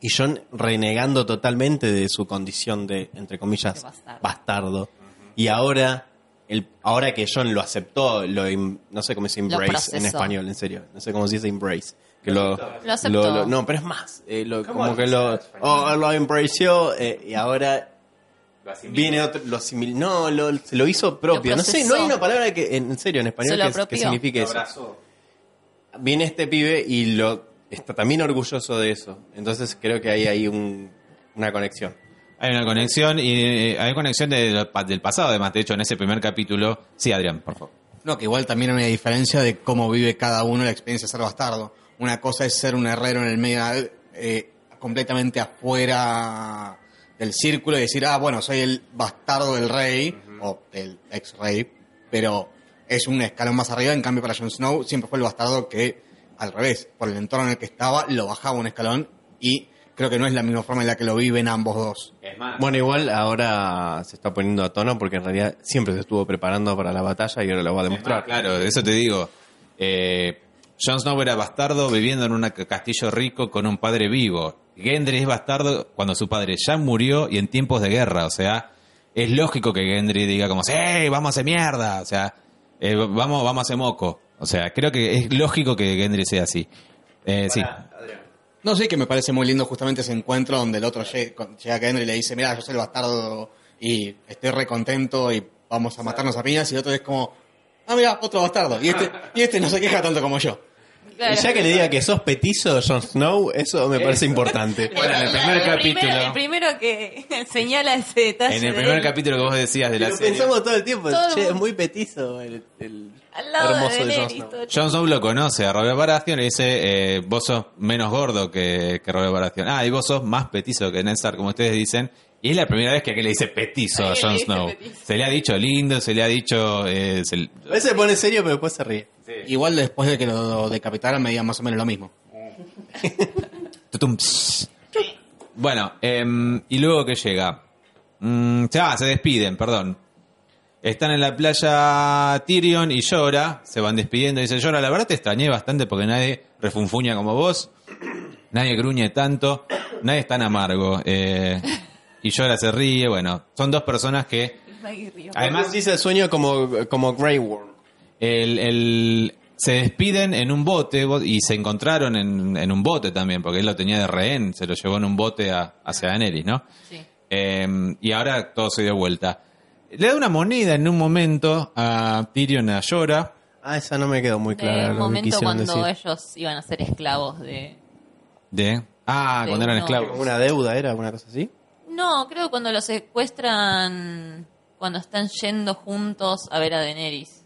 Y John renegando totalmente de su condición de, entre comillas, De bastardo. bastardo. Y ahora, el, ahora que John lo aceptó, lo em- no sé cómo dice embrace en español, en serio. No sé cómo se dice embrace. Que lo, Lo aceptó. no, pero es más. eh, lo- como que lo, oh, lo embraceó eh, y ahora viene otro, lo asimil- no, lo, se lo hizo propio. Lo no sé, no hay una palabra que, en serio, en español que, que signifique eso viene este pibe y lo está también orgulloso de eso. Entonces creo que hay ahí un- una conexión. Hay una conexión y eh, hay conexión de- del pasado, además. De hecho, en ese primer capítulo. Sí, Adrián, por favor. No, que igual también hay una diferencia de cómo vive cada uno la experiencia de ser bastardo. Una cosa es ser un herrero en el medio, eh, completamente afuera del círculo y decir, ah, bueno, soy el bastardo del rey, o del ex rey, pero es un escalón más arriba. En cambio, para Jon Snow siempre fue el bastardo que, al revés, por el entorno en el que estaba, lo bajaba un escalón y creo que no es la misma forma en la que lo viven ambos dos. Bueno, igual ahora se está poniendo a tono porque en realidad siempre se estuvo preparando para la batalla y ahora lo va a demostrar. Claro, de eso te digo. Eh, Jon Snow era bastardo viviendo en un castillo rico con un padre vivo. Gendry es bastardo cuando su padre ya murió y en tiempos de guerra. O sea, es lógico que Gendry diga como, ¡eh, vamos a hacer mierda! O sea, eh, vamos, vamos a hacer moco. O sea, creo que es lógico que Gendry sea así. Eh, sí. No sé, que me parece muy lindo justamente ese encuentro donde el otro llega, a Kendrick y le dice, mira, yo soy el bastardo y estoy re contento y vamos a matarnos a piñas y el otro es como, ah, mira, otro bastardo. Y este, y este no se queja tanto como yo. Claro. Y ya que le diga que sos petizo, Jon Snow, eso me parece importante. <laughs> Bueno, en el primer Primero- capítulo- el primero que <laughs> señala ese detalle. En el primer capítulo que vos decías de la Lo serie, pensamos todo el tiempo. Todo. Che, es muy petizo el, el Al lado hermoso de de Jon Daenerys, Snow. todo Jon Snow lo conoce a Robert Baratheon y le dice, eh, vos sos menos gordo que, que Robert Baratheon. Ah, y vos sos más petizo que Ned Stark, como ustedes dicen. Y es la primera vez que aquel le dice petizo a Jon Snow. petizo. Se le ha dicho lindo, se le ha dicho... eh, se- A veces se pone serio, pero después se ríe. Igual después de que lo decapitaran me digan más o menos lo mismo. <laughs> Bueno, em, y luego que llega. Mm, ah, se despiden, perdón. Están en la playa Tyrion y Llora, se van despidiendo. Dice, Llora, la verdad te extrañé bastante porque nadie refunfuña como vos, nadie gruñe tanto, nadie es tan amargo. eh, y Llora se ríe, bueno, son dos personas que... Además, dice el sueño como, como Grey Worm. el, el- se despiden en un bote bo- y se encontraron en, en un bote también, porque él lo tenía de rehén, se lo llevó en un bote a, hacia Daenerys, ¿no? sí. Eh, y ahora todo se dio vuelta. Le da una moneda en un momento a Tyrion a Llora. Ah, esa no me quedó muy clara. En un que momento cuando decir. ellos iban a ser esclavos de... De. Ah, De cuando eran uno. esclavos. ¿Como una deuda era? ¿Una cosa así? No, creo que cuando los secuestran, cuando están yendo juntos a ver a Daenerys.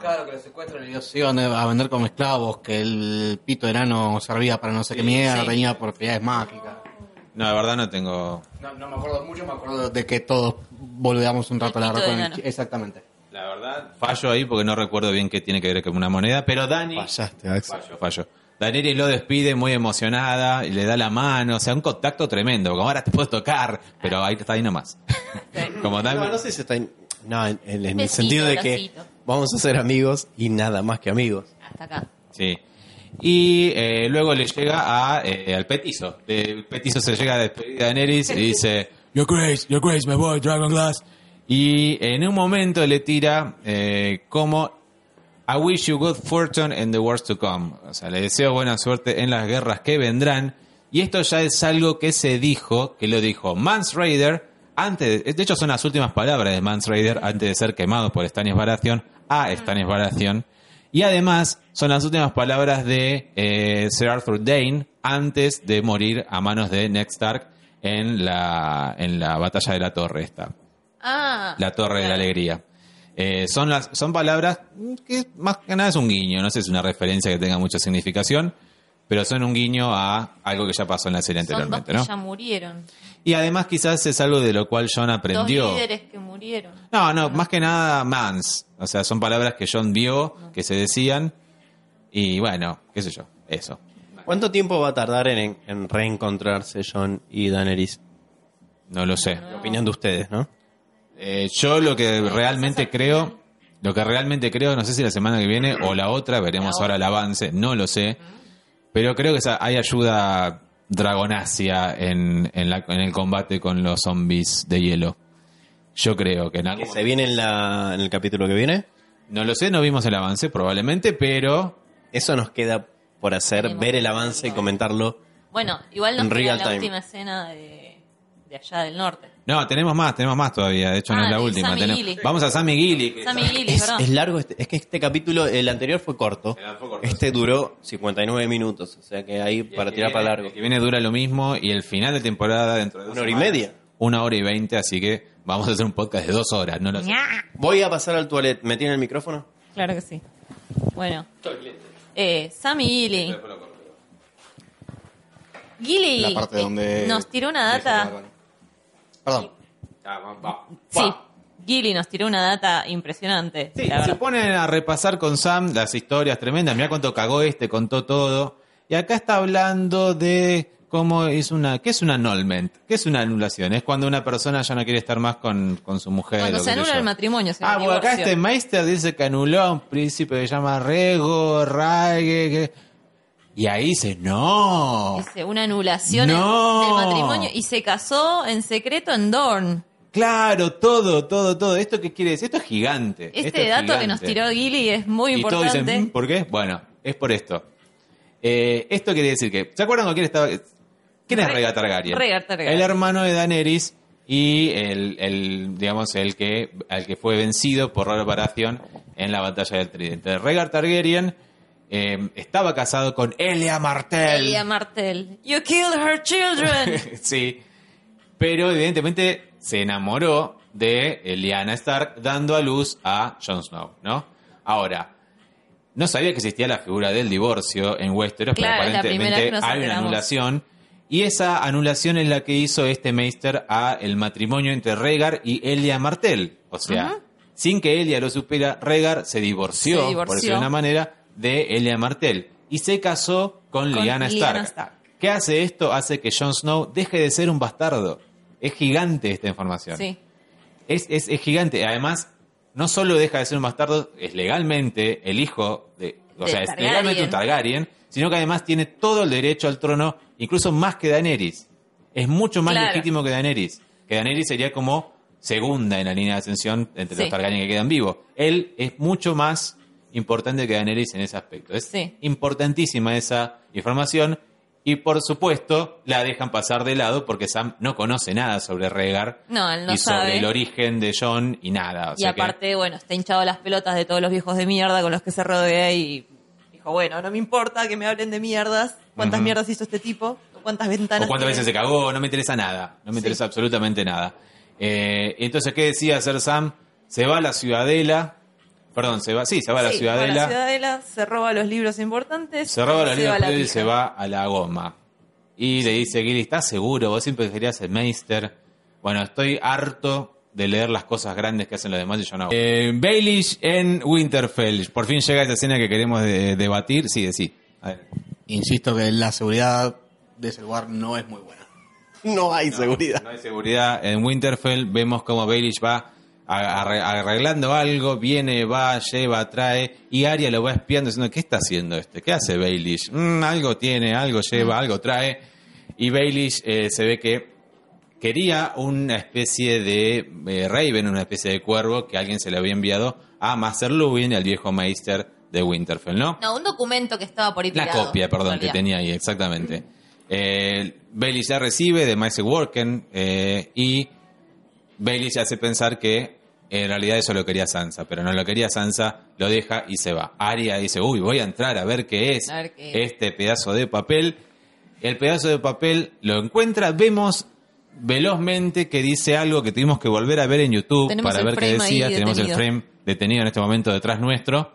Claro, que los secuestran y ellos se iban a vender como esclavos, que el pito enano servía para no sé qué mierda, sí. tenía propiedades mágicas. No, la verdad no tengo. No, no me acuerdo mucho, me acuerdo de que todos boludeamos un rato El la de chi- Exactamente. La verdad, fallo ahí porque no recuerdo bien qué tiene que ver con una moneda. Pero Dani. Fallaste, Axel. Fallo, fallo. Daenerys lo despide muy emocionada y le da la mano. O sea, un contacto tremendo. Como ahora te puedo tocar, pero ahí está ahí nomás. <laughs> como Dani. No, no sé si está... en- No, en, en el Besito, sentido de que bracito. vamos a ser amigos y nada más que amigos. Hasta acá. Sí. Y eh, luego le llega a, eh, al petizo. El petizo se llega a despedir de Daenerys y dice, Your Grace, Your Grace, me voy, Dragon Glass. Y en un momento le tira eh, como I wish you good fortune in the wars to come. O sea, le deseo buena suerte en las guerras que vendrán. Y esto ya es algo que se dijo, que lo dijo Mans Raider, antes, de hecho son las últimas palabras de Mans Raider antes de ser quemado por Stannis Baratheon a Stannis Baratheon. Y además son las últimas palabras de eh, Sir Arthur Dane antes de morir a manos de Ned Stark en la, en la batalla de la torre esta Ah. la torre de la alegría. Eh, son las son palabras que más que nada es un guiño, no sé si es una referencia que tenga mucha significación, pero son un guiño a algo que ya pasó en la serie Son dos anteriormente, que ¿no? ya murieron. Y además quizás es algo de lo cual John aprendió. Dos líderes que murieron. No, no, más que nada Mans, o sea, son palabras que John vio, que se decían y bueno, qué sé yo, eso. ¿Cuánto tiempo va a tardar en, en reencontrarse John y Daenerys? No lo sé. La opinión de ustedes, ¿no? Eh, yo lo que realmente creo, lo que realmente creo, no sé si la semana que viene o la otra, veremos ahora el avance, no lo sé, pero creo que hay ayuda dragonacia en, en, la- en el combate con los zombies de hielo. Yo creo que en algún ¿Que se viene en, la, en el capítulo que viene? No lo sé, no vimos el avance probablemente, pero Eso nos queda por hacer, ver el avance y comentarlo. Bueno, igual nos En queda real la time. última escena de, de allá del norte. no, tenemos más, tenemos más todavía, de hecho no Ah, es la de última. Sammy tenemos- Gilly. Vamos a Sammy Gilly. Sammy Gilly, Es, es largo, este- es que este capítulo, el anterior fue corto. Fue corto, Este duró 59 minutos, o sea que ahí para tirar para largo. El que viene dura lo mismo y el final de temporada dentro de dos Una hora y media. Una hora y veinte, así que vamos a hacer un podcast de dos horas, no lo sé. Voy a pasar al toilet. ¿Me tiene el micrófono? Claro que sí. Bueno. Eh, Sammy Gilly. Gilly La parte donde... eh, nos tiró una data. Perdón. Sí, Gilly nos tiró una data impresionante. Sí, la se verdad. ponen a repasar con Sam las historias tremendas. Mira cuánto cagó este, contó todo. Y acá está hablando de cómo es una. ¿Qué es un annulment? ¿Qué es una anulación? Es cuando una persona ya no quiere estar más con, con su mujer. Cuando o se anula el matrimonio, se Ah, bueno, acá este Meister dice que anuló a un príncipe que se llama Rego, Rague. que- Y ahí dice, no. Dice, una anulación No. del matrimonio y se casó en secreto en Dorn. Claro, todo, todo, todo. ¿Esto qué quiere decir? Esto es gigante. Este Esto es dato que nos tiró Gilly es muy Y todos importante. dicen, "Mm, ¿por qué? Bueno, es por esto. Eh, esto quiere decir que, ¿se acuerdan con quién estaba? ¿Quién es Re- Rhaegar Targaryen? Rhaegar Targaryen. El hermano de Daenerys y el, el, digamos, el que, al que fue vencido por Robert Baratheon en la batalla del Tridente. Rhaegar Targaryen eh, estaba casado con Elia Martell. Elia Martell. You killed her children. <laughs> sí. Pero evidentemente se enamoró de Lyanna Stark dando a luz a Jon Snow, ¿no? Ahora, no sabía que existía la figura del divorcio en Westeros, Claro, pero aparentemente hay una anulación. Y esa anulación es la que hizo este Meister a el matrimonio entre Rhaegar y Elia Martell. O sea, sin que Elia lo supiera, Rhaegar se divorció, Se divorció. por decirlo de una manera, de Elia Martell. Y se casó con, Con Lyanna Stark. Stark. ¿Qué hace esto? Hace que Jon Snow deje de ser un bastardo. Es gigante esta información. sí. Es, es, es gigante. Además, no solo deja de ser un bastardo, es legalmente el hijo de. O De sea, es legalmente un Targaryen, sino que además tiene todo el derecho al trono, incluso más que Daenerys. Es mucho más Claro. legítimo que Daenerys. Que Daenerys sería como segunda en la línea de ascensión entre Sí. los Targaryen que quedan vivos. Él es mucho más importante que Daenerys en ese aspecto. Es Sí. importantísima esa información. Y por supuesto, la dejan pasar de lado porque Sam no conoce nada sobre Rhaegar No, él no y sobre el origen de John y nada. o Y sea que- aparte, bueno, está hinchado las pelotas de todos los viejos de mierda con los que se rodea y dijo, bueno, no me importa que me hablen de mierdas. ¿Cuántas mierdas hizo este tipo? ¿Cuántas ventanas o cuántas tiene? veces se cagó, no me interesa nada, no me Sí. interesa absolutamente nada. Eh, entonces, ¿qué decía hacer Sam? Se va a la ciudadela, perdón, se va, sí, se va a la Sí, ciudadela, va a la ciudadela, se roba los libros importantes. se roba a la y se va a la goma. Y le dice, Gilly, ¿estás seguro? Vos siempre querías ser Meister. Bueno, estoy harto de leer las cosas grandes que hacen los demás y yo no. Eh, Baelish en Winterfell. Por fin llega esta escena que queremos de- debatir. Sí, sí. A ver. Insisto que la seguridad de ese lugar no es muy buena. No hay seguridad. No hay seguridad. En Winterfell vemos como Baelish va arreglando algo, viene, va, lleva, trae, y Arya lo va espiando diciendo, ¿qué está haciendo este? ¿Qué hace Baelish? "Mm, algo tiene, algo lleva, algo trae. Y Baelish eh, se ve que quería una especie de eh, Raven, una especie de cuervo que alguien se le había enviado a Master Luwin, el viejo Meister de Winterfell, ¿no? No, un documento que estaba por ahí La tirado, copia, perdón, que tenía ahí, exactamente. Eh, Baelish ya recibe de Mace Worken eh, y Baelish hace pensar que en realidad eso lo quería Sansa, pero no lo quería Sansa, lo deja y se va. Arya dice, uy, voy a entrar a ver qué es ver qué este pedazo de papel. El pedazo de papel lo encuentra, vemos velozmente que dice algo que tuvimos que volver a ver en YouTube Tenemos para ver qué decía. Tenemos el frame detenido en este momento detrás nuestro.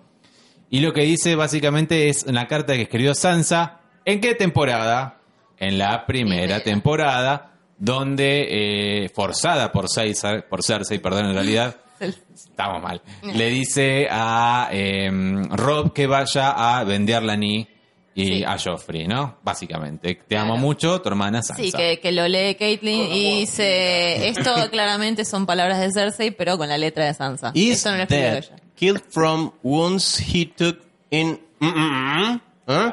Y lo que dice básicamente es una carta que escribió Sansa. ¿En qué temporada? En la primera Primera. temporada, donde, eh, forzada por Cersei, por Cersei, perdón, en realidad, estamos mal, le dice a eh, Rob que vaya a vender la Ni y Sí. a Joffrey, ¿no? Básicamente. Te Claro. amo mucho, tu hermana Sansa. Sí, que, que lo lee Caitlyn y dice, esto <laughs> claramente son palabras de Cersei, pero con la letra de Sansa. Is Esto no lo escribió ella. killed from wounds he took in mm, mm, mm, huh?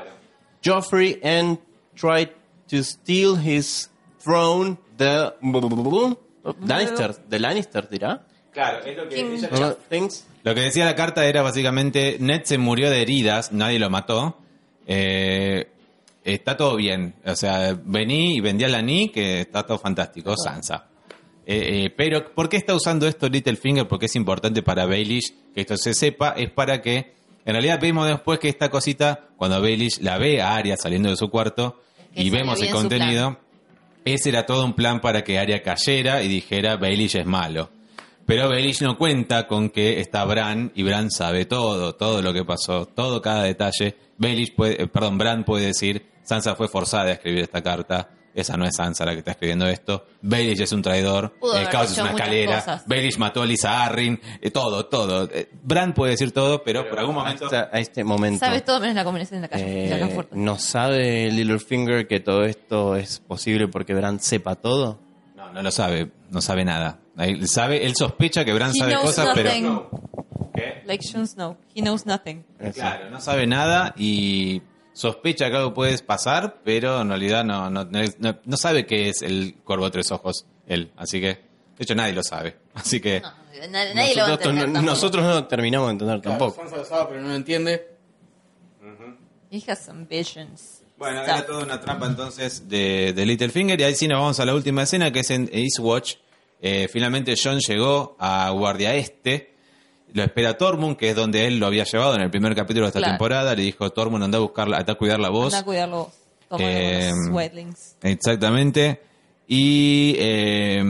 Joffrey and tried to steal his throne. The Lannister, the Lannister dirá. Claro, es lo que King- ella- things. Lo que decía la carta era básicamente, Ned se murió de heridas, nadie lo mató. Eh, está todo bien. O sea, vení y vendí a la Ni, que está todo fantástico, Sansa. Eh, eh, pero, ¿por qué está usando esto Littlefinger? Porque es importante para Baelish que esto se sepa. Es para que, en realidad, vemos después que esta cosita, cuando Baelish la ve a Arya saliendo de su cuarto Que y vemos el contenido, ese era todo un plan para que Arya cayera y dijera Baelish es malo. Pero Baelish no cuenta con que está Bran y Bran sabe todo, todo lo que pasó, todo cada detalle. Baelish puede, eh, perdón, Bran puede decir, Sansa fue forzada a escribir esta carta. Esa no es Sansa la que está escribiendo esto. Baelish es un traidor. Pudo el caos es una escalera. Baelish mató a Lisa Arryn. eh, todo, todo. Eh, Bran puede decir todo, pero, por algún momento... Hasta a este momento. Sabes todo menos la combinación de la calle. eh, la. ¿No sabe Littlefinger que todo esto es posible porque Bran sepa todo? No, no lo sabe. No sabe nada. Él sabe, él sospecha que Bran He sabe knows cosas, nothing. pero... ¿Qué? Like Jon Snow. He knows nothing. Claro, no sabe nada y sospecha que algo puede pasar, pero en realidad no, no, no, no sabe qué es el cuervo de tres ojos, él. Así que De hecho, nadie lo sabe. <laughs> Así que, No, na- nadie lo va a nosotros, entender tampoco. nosotros no terminamos de entender tampoco. Sansa lo sabe, pero no lo entiende. He has some visions. bueno, Stuff. era toda una trampa entonces de, de Littlefinger. Y ahí sí nos vamos a la última escena, que es en Eastwatch. Eh, finalmente John llegó a Guardia Este. Lo espera Tormund, que es donde él lo había llevado en el primer capítulo de esta Claro. temporada. Le dijo, Tormund, anda a buscarla, anda a cuidar la voz. Anda a cuidarlo vos. Toma Eh. Exactamente. Y eh,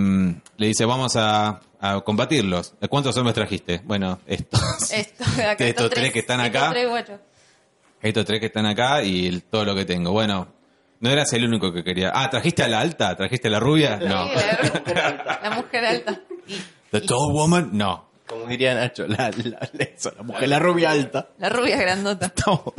le dice, vamos a, a combatirlos. ¿Cuántos hombres trajiste? Bueno, estos. <laughs> Esto, acá, <laughs> estos tres que están estos acá. tres. Estos tres que están acá y el- todo lo que tengo. Bueno, no eras el único que quería. Ah, ¿trajiste a la alta? ¿Trajiste a la rubia? No. La, la mujer alta. Y, ¿The tall woman? No. Como diría Nacho, la, la, eso, la mujer, la rubia alta. la rubia grandota. <laughs> No.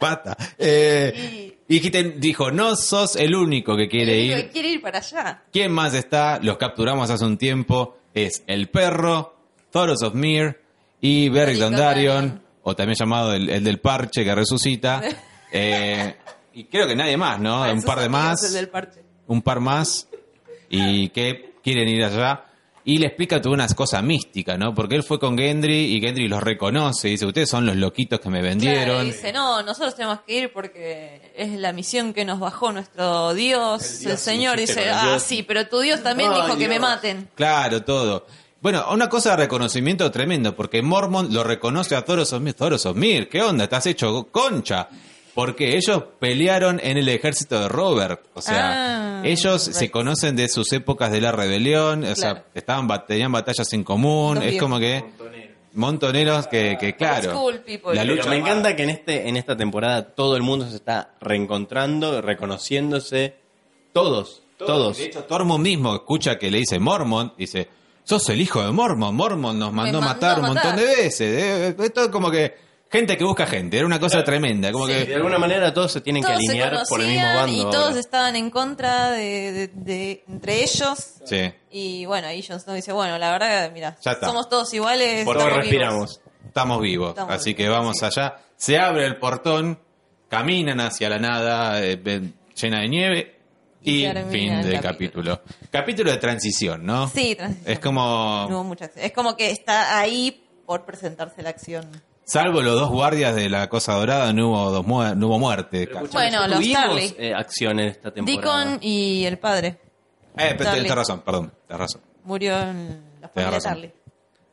Basta. Eh, y dijiste- dijo, no sos el único que quiere El único ir. que quiere ir para allá. ¿Quién más está? Los capturamos hace un tiempo. Es el perro, Thoros of Mir y Beric Dondarrion. o también llamado el, el del parche que resucita. <laughs> Eh, y creo que nadie más, ¿no? Para un par de más. el del. Un par más. Y que quieren ir allá. Y le explica todas unas cosas místicas, ¿no? Porque él fue con Gendry y Gendry los reconoce. Y dice, ustedes son los loquitos que me Claro, vendieron. y dice, no, nosotros tenemos que ir porque es la misión que nos bajó nuestro Dios, el, Señor. dijiste Dice, ah, Dios. sí, pero tu Dios también dijo que me maten. Claro, todo. Bueno, una cosa de reconocimiento tremendo, porque Mormon lo reconoce a Thoros. Thoros of Mir, ¿qué onda? Estás hecho concha. Porque ellos pelearon en el ejército de Robert. O sea, Ah, ellos se conocen de sus épocas de la rebelión. O sea, estaban, tenían batallas en común. Los es viejos. como que. Montoneros que, que claro. school people. La lucha. Pero me encanta que en este en esta temporada todo el mundo se está reencontrando, reconociéndose. Todos, todos. De hecho, Tormund mismo escucha que le dice Mormon, dice, sos el hijo de Mormon, Mormon nos mandó a mandó matar a un montón matar". de veces. Eh, Esto es como que gente que busca gente, era una cosa tremenda, como Sí. De que... alguna manera todos se tienen Todos que se alinear por el mismo bando. y ahora. todos estaban en contra de, de- de- entre ellos. Sí, Y bueno, ahí Jon Snow dice, bueno, la verdad, mira, Ya está. somos todos iguales. Por todos estamos vivos". respiramos. estamos vivos, Estamos así vivos, que vamos allá. Se abre el portón, caminan hacia la nada eh, llena de nieve y fin el del capítulo. capítulo. Capítulo de transición, ¿no? Sí, transición. Es como... No hubo mucha acción. Es como que está ahí por presentarse la acción. Salvo los dos guardias de la Cosa Dorada, no hubo, dos muer- no hubo muerte. Bueno, los tuvimos, Tarly. eh, acción en esta temporada. Deacon y el padre Eh, tenés razón, perdón, tenés razón. murió en la familia razón. Tarly.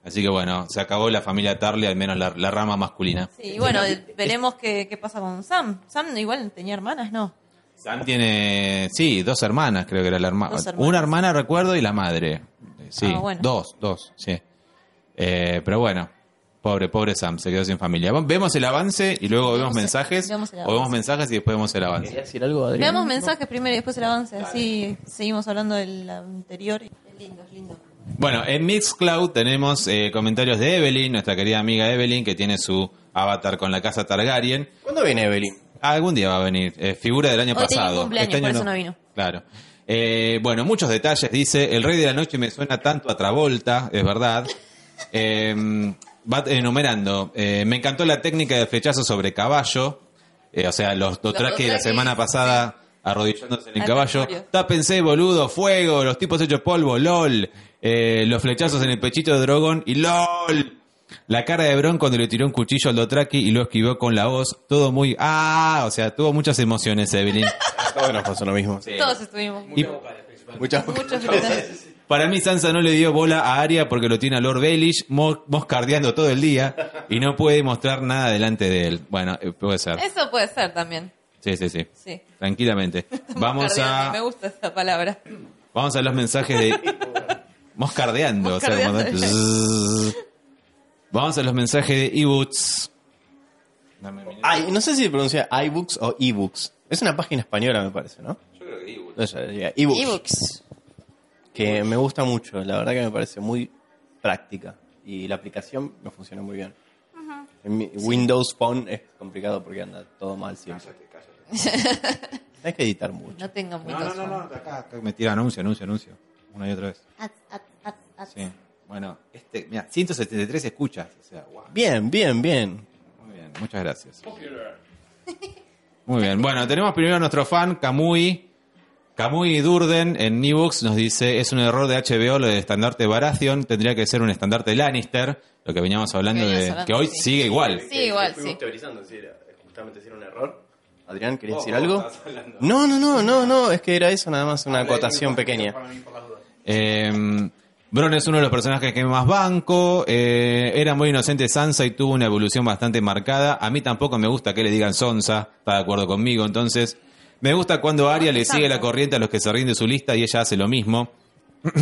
Así que bueno, se acabó la familia Tarly, al menos la, la rama masculina. Sí, y bueno, veremos qué, qué pasa con Sam. Sam igual tenía hermanas, ¿no? Sam tiene, sí, dos hermanas, creo que era la hermana. Una hermana, recuerdo, y la madre. Sí, Ah, bueno. dos, dos, sí. Eh, pero bueno, pobre, pobre Sam, se quedó sin familia. Vemos el avance y luego vemos Vemos el- mensajes. vemos el o vemos mensajes y después vemos el avance. ¿Querías decir algo? Veamos mensajes primero y después el avance. Así seguimos hablando del anterior. Es lindo, es lindo. Bueno, en Mixcloud tenemos eh, comentarios de Evelyn, nuestra querida amiga Evelyn, que tiene su avatar con la casa Targaryen. ¿Cuándo viene Evelyn? Algún día va a venir. eh, figura del año Hoy tenía pasado. cumpleaños, Este año por eso no vino. Claro. Eh, bueno, muchos detalles. Dice, el rey de la noche me suena tanto a Travolta, es verdad. <laughs> Eh, va enumerando. Eh, me encantó la técnica de flechazo sobre caballo. Eh, o sea, los Dothraki de la semana pasada arrodillándose en el Al caballo. Tápense, boludo, fuego, los tipos hechos polvo, lol. Eh, los flechazos en el pechito de Drogon y lol. La cara de Bron cuando le tiró un cuchillo al Dothraki y lo esquivó con la voz. Todo muy... Ah, o sea, tuvo muchas emociones, Evelyn. <laughs> Todos nos pasó lo mismo. Todos estuvimos. Y Muchas Muchos gritos. Para mí Sansa no le dio bola a Arya porque lo tiene a Lord Baelish mo- moscardeando todo el día y no puede mostrar nada delante de él. Bueno, eh, puede ser. Eso puede ser también. Sí, sí, sí. Sí. Tranquilamente. <laughs> Vamos Moscardeando, Me a, gusta esa palabra. vamos a los mensajes de... <laughs> Moscardeando. o sea, Moscardeando. como- Zzzz. <laughs> Vamos a los mensajes de ebooks. Ay, no sé si se pronuncia iBooks o ebooks. Es una página española, me parece, ¿no? Yo creo que ebooks. Ebooks. Ebooks. Que me gusta mucho, la verdad que me parece muy práctica. Y la aplicación me funciona muy bien. En mi- Windows Phone es complicado porque anda todo mal siempre. <laughs> Hay que editar mucho. No tengan No, muchos. no, no, no, acá, acá me tira anuncio, anuncio, anuncio. Una y otra vez. Ads, ads, ads. Sí. Bueno, este, mira, 173 escuchas. O sea, wow. Bien, bien, bien. Muy bien, muchas gracias. Muy bien. Bueno, tenemos primero a nuestro fan, Kamui, Kamui Durden en Nibooks nos dice, es un error de HBO lo del estandarte Baratheon, tendría que ser un estandarte Lannister, lo que veníamos hablando Que de hablando, que hoy sí. sigue igual. Sí, igual, Fuimos sí. teorizando si era justamente si era un error. Adrián, ¿querías decir algo? No, no, no, no, no, es que era eso, nada más una acotación pequeña. Eh, Bron es uno de los personajes que más banco. eh, era muy inocente Sansa y tuvo una evolución bastante marcada. A mí tampoco me gusta que le digan Sonsa, está de acuerdo conmigo. Entonces, me gusta cuando Arya le sigue la corriente a los que se ríen de su lista y ella hace lo mismo. <clears throat>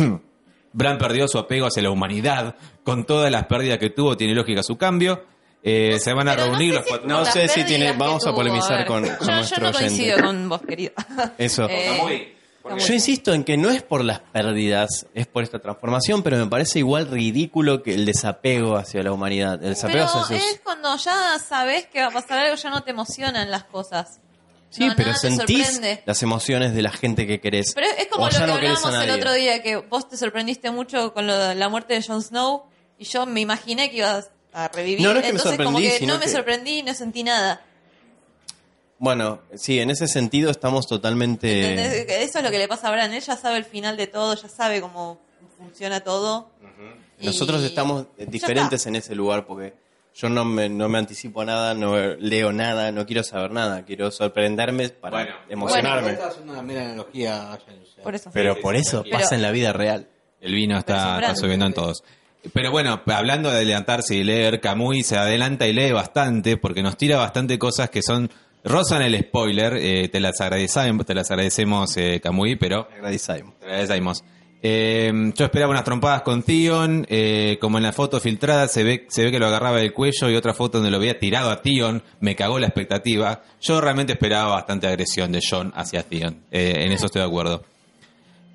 Bran perdió su apego hacia la humanidad. Con todas las pérdidas que tuvo, tiene lógica su cambio. Eh, se van a Pero no reunir sé los si cuatro. No las sé si tiene- vamos a polemizar ver. con- con yo, yo nuestro no oyente. coincido con vos, querido. Eso. Eh, Yo insisto en que no es por las pérdidas, es por esta transformación, pero me parece igual ridículo que el desapego hacia la humanidad. El desapego Pero hacia sus... es cuando ya sabes que va a pasar algo, ya no te emocionan las cosas. Sí, No, pero sentís las emociones de la gente que querés. Pero es como O lo que no hablábamos el otro día, que vos te sorprendiste mucho con lo de la muerte de Jon Snow y yo me imaginé que ibas a revivir. No, no es que me Entonces como que no me que- sorprendí y no sentí nada. Bueno, sí, en ese sentido estamos totalmente... Eso es lo que le pasa a Bran. Él ya sabe el final de todo, ya sabe cómo funciona todo. Y Nosotros estamos diferentes en ese lugar porque yo no me, no me anticipo a nada, no leo nada, no quiero saber nada, quiero sorprenderme para Bueno. emocionarme. Esta es una mera analogía. Por eso. Pero por eso Pero- pasa en la vida real. El vino está, subiendo en todos. Pero bueno, hablando de adelantarse y leer, Camuy se adelanta y lee bastante porque nos tira bastante cosas que son rozan el spoiler. eh, te las agradecemos, te las agradecemos, eh, Camuy, pero Agradecemos. te agradecemos. Eh, yo esperaba unas trompadas con Tion, eh, como en la foto filtrada se ve, se ve que lo agarraba del cuello y otra foto donde lo veía tirado a Tion, me cagó la expectativa. Yo realmente esperaba bastante agresión de John hacia Tion, eh, en eso estoy de acuerdo.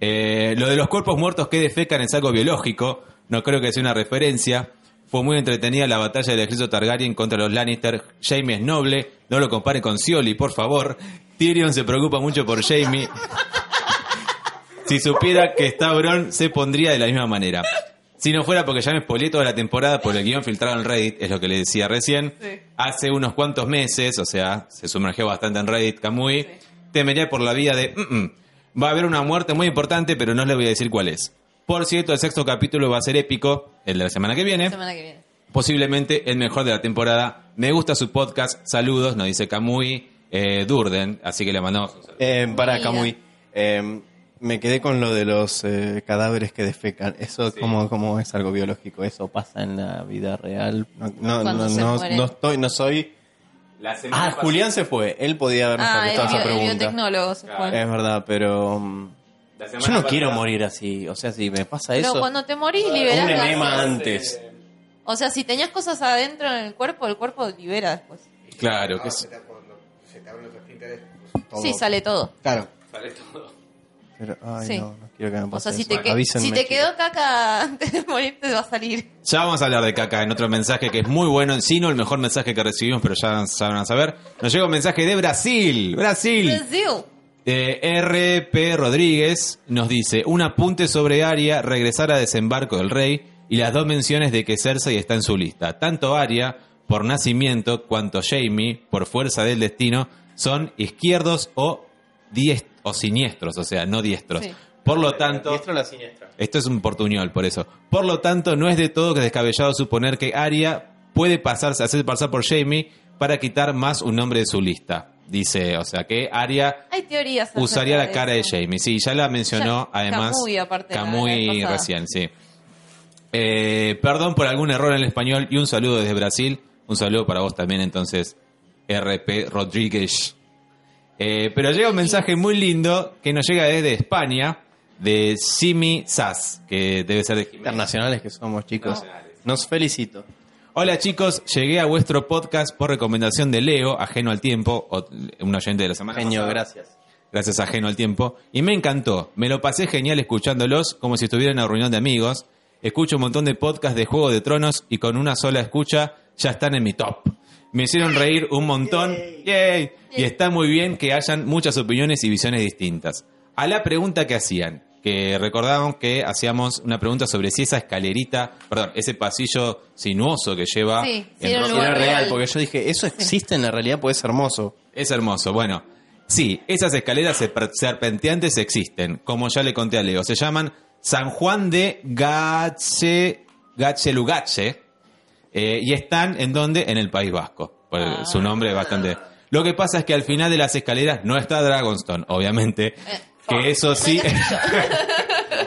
Eh, lo de los cuerpos muertos que defecan es algo biológico, no creo que sea una referencia. Fue muy entretenida la batalla del ejército Targaryen contra los Lannister. Jaime es noble, no lo compare con Scioli, por favor. Tyrion se preocupa mucho por Jaime. Si supiera que está Bron, se pondría de la misma manera. Si no fuera porque ya me spoileé toda la temporada por el guion filtrado en Reddit, es lo que le decía recién, Sí. hace unos cuantos meses, o sea, se sumergió bastante en Reddit Kamui, temería por la vida de, "Mm, mm, va a haber una muerte muy importante, pero no le voy a decir cuál es. Por cierto, el sexto capítulo va a ser épico, el de la semana que viene, La semana que viene. posiblemente el mejor de la temporada. Me gusta su podcast, saludos, nos dice Kamui eh, Durden, así que le mandamos. Eh, para. Camuy, eh, me quedé con lo de los eh, cadáveres que defecan. Eso como, como es algo biológico, eso pasa en la vida real. No, no, no, se no, muere. no estoy, no soy. Ah, Julián se fue. Él podía habernos Ah, contestado esa bio- el pregunta. biotecnólogo se fue. Es verdad, pero mm, yo no quiero morir así. O sea, si me pasa Pero eso, cuando te morís, liberás un enema antes. O sea, si tenías cosas adentro en el cuerpo, el cuerpo libera después. Claro, que es... Se te abren los esfínteres, pues, todo- Sí, sale todo. Claro. Pero, ay, Sí. no, no quiero que me O pase sea, si eso. te, que- Avísenme, si te chicos. quedó caca <laughs> antes de morir, te va a salir. Ya vamos a hablar de caca en otro mensaje que es muy bueno, sí, no el mejor mensaje que recibimos, pero ya, ya van a saber. Nos llega un mensaje de Brasil, Brasil. Brasil. Eh, RP Rodríguez nos dice, un apunte sobre Aria, regresar a desembarco del rey y las dos menciones de que Cersei está en su lista. Tanto Aria, por nacimiento, cuanto Jamie, por fuerza del destino, son izquierdos o, diest o siniestros, o sea, no diestros. Sí. Por lo tanto... Diestro o la siniestra. Esto es un portuñol, por eso. Por lo tanto, no es de todo que descabellado suponer que Arya puede pasarse, hacerse pasar por Jamie para quitar más un nombre de su lista. Dice, o sea, que Arya Hay teorías. acerca usaría la cara de. Jamie. Sí, ya la mencionó, Ya, además. Camuy, aparte, Camuy recién, sí. Eh, perdón por algún error en el español y un saludo desde Brasil. Un saludo para vos también, entonces, RP Rodríguez. Eh, pero llega un mensaje muy lindo que nos llega desde España, de Simi Sass, que debe ser de Jiménez. Internacionales que somos, chicos. Nos felicito. Hola chicos, llegué a vuestro podcast por recomendación de Leo, ajeno al tiempo, o- un oyente de la semana Genio, pasada. gracias. gracias a Ajeno al Tiempo, y me encantó. Me lo pasé genial escuchándolos como si estuviera en una reunión de amigos. Escucho un montón de podcasts de Juego de Tronos y con una sola escucha ya están en mi top. Me hicieron reír un montón. Yay. Y está muy bien que hayan muchas opiniones y visiones distintas. A la pregunta que hacían, que recordaban que hacíamos una pregunta sobre si esa escalerita, perdón, ese pasillo sinuoso que lleva Sí, sí, en era real, real. porque yo dije, eso existe en la realidad, pues es hermoso. es hermoso. Bueno, Sí, esas escaleras serp- serpenteantes existen, como ya le conté a Leo. Se llaman San Juan de Gache, Gachelugache eh, y están en donde? En el País Vasco. Ah. Su nombre es bastante... Lo que pasa es que al final de las escaleras no está Dragonstone, obviamente. Que eso sí...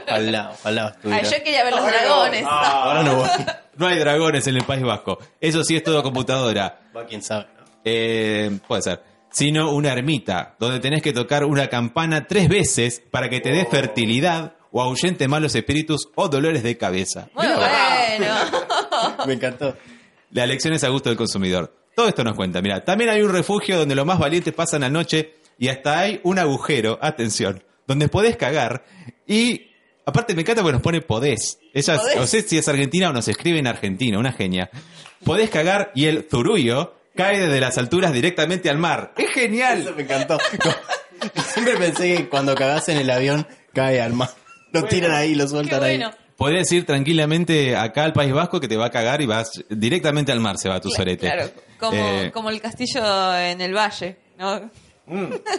Ojalá, <laughs> ojalá Ay, estuviera. yo quería ver los dragones. <laughs> Ahora no voy. <laughs> no hay dragones en el País Vasco. Eso sí es todo computadora. Va quién sabe. ¿no? Eh, puede ser. Sino una ermita, donde tenés que tocar una campana tres veces para que te dé fertilidad o ahuyente malos espíritus o dolores de cabeza. Muy bueno. <laughs> Me encantó. La elección es a gusto del consumidor. Todo esto nos cuenta. Mira, también hay un refugio donde los más valientes pasan la noche y hasta hay un agujero, atención, donde podés cagar y aparte me encanta porque nos pone podés. Ella, Podés. no sé si es argentina o nos escribe en argentino, una genia. Podés cagar y el zurullo cae desde las alturas directamente al mar. Es genial. Eso me encantó. <laughs> Siempre pensé que cuando cagás en el avión cae al mar. Lo tiran ahí, lo sueltan ahí. Podés ir tranquilamente acá al País Vasco que te va a cagar y vas directamente al mar, se va tu sorete. Claro, como, Eh, como el castillo en el valle, ¿no? <laughs>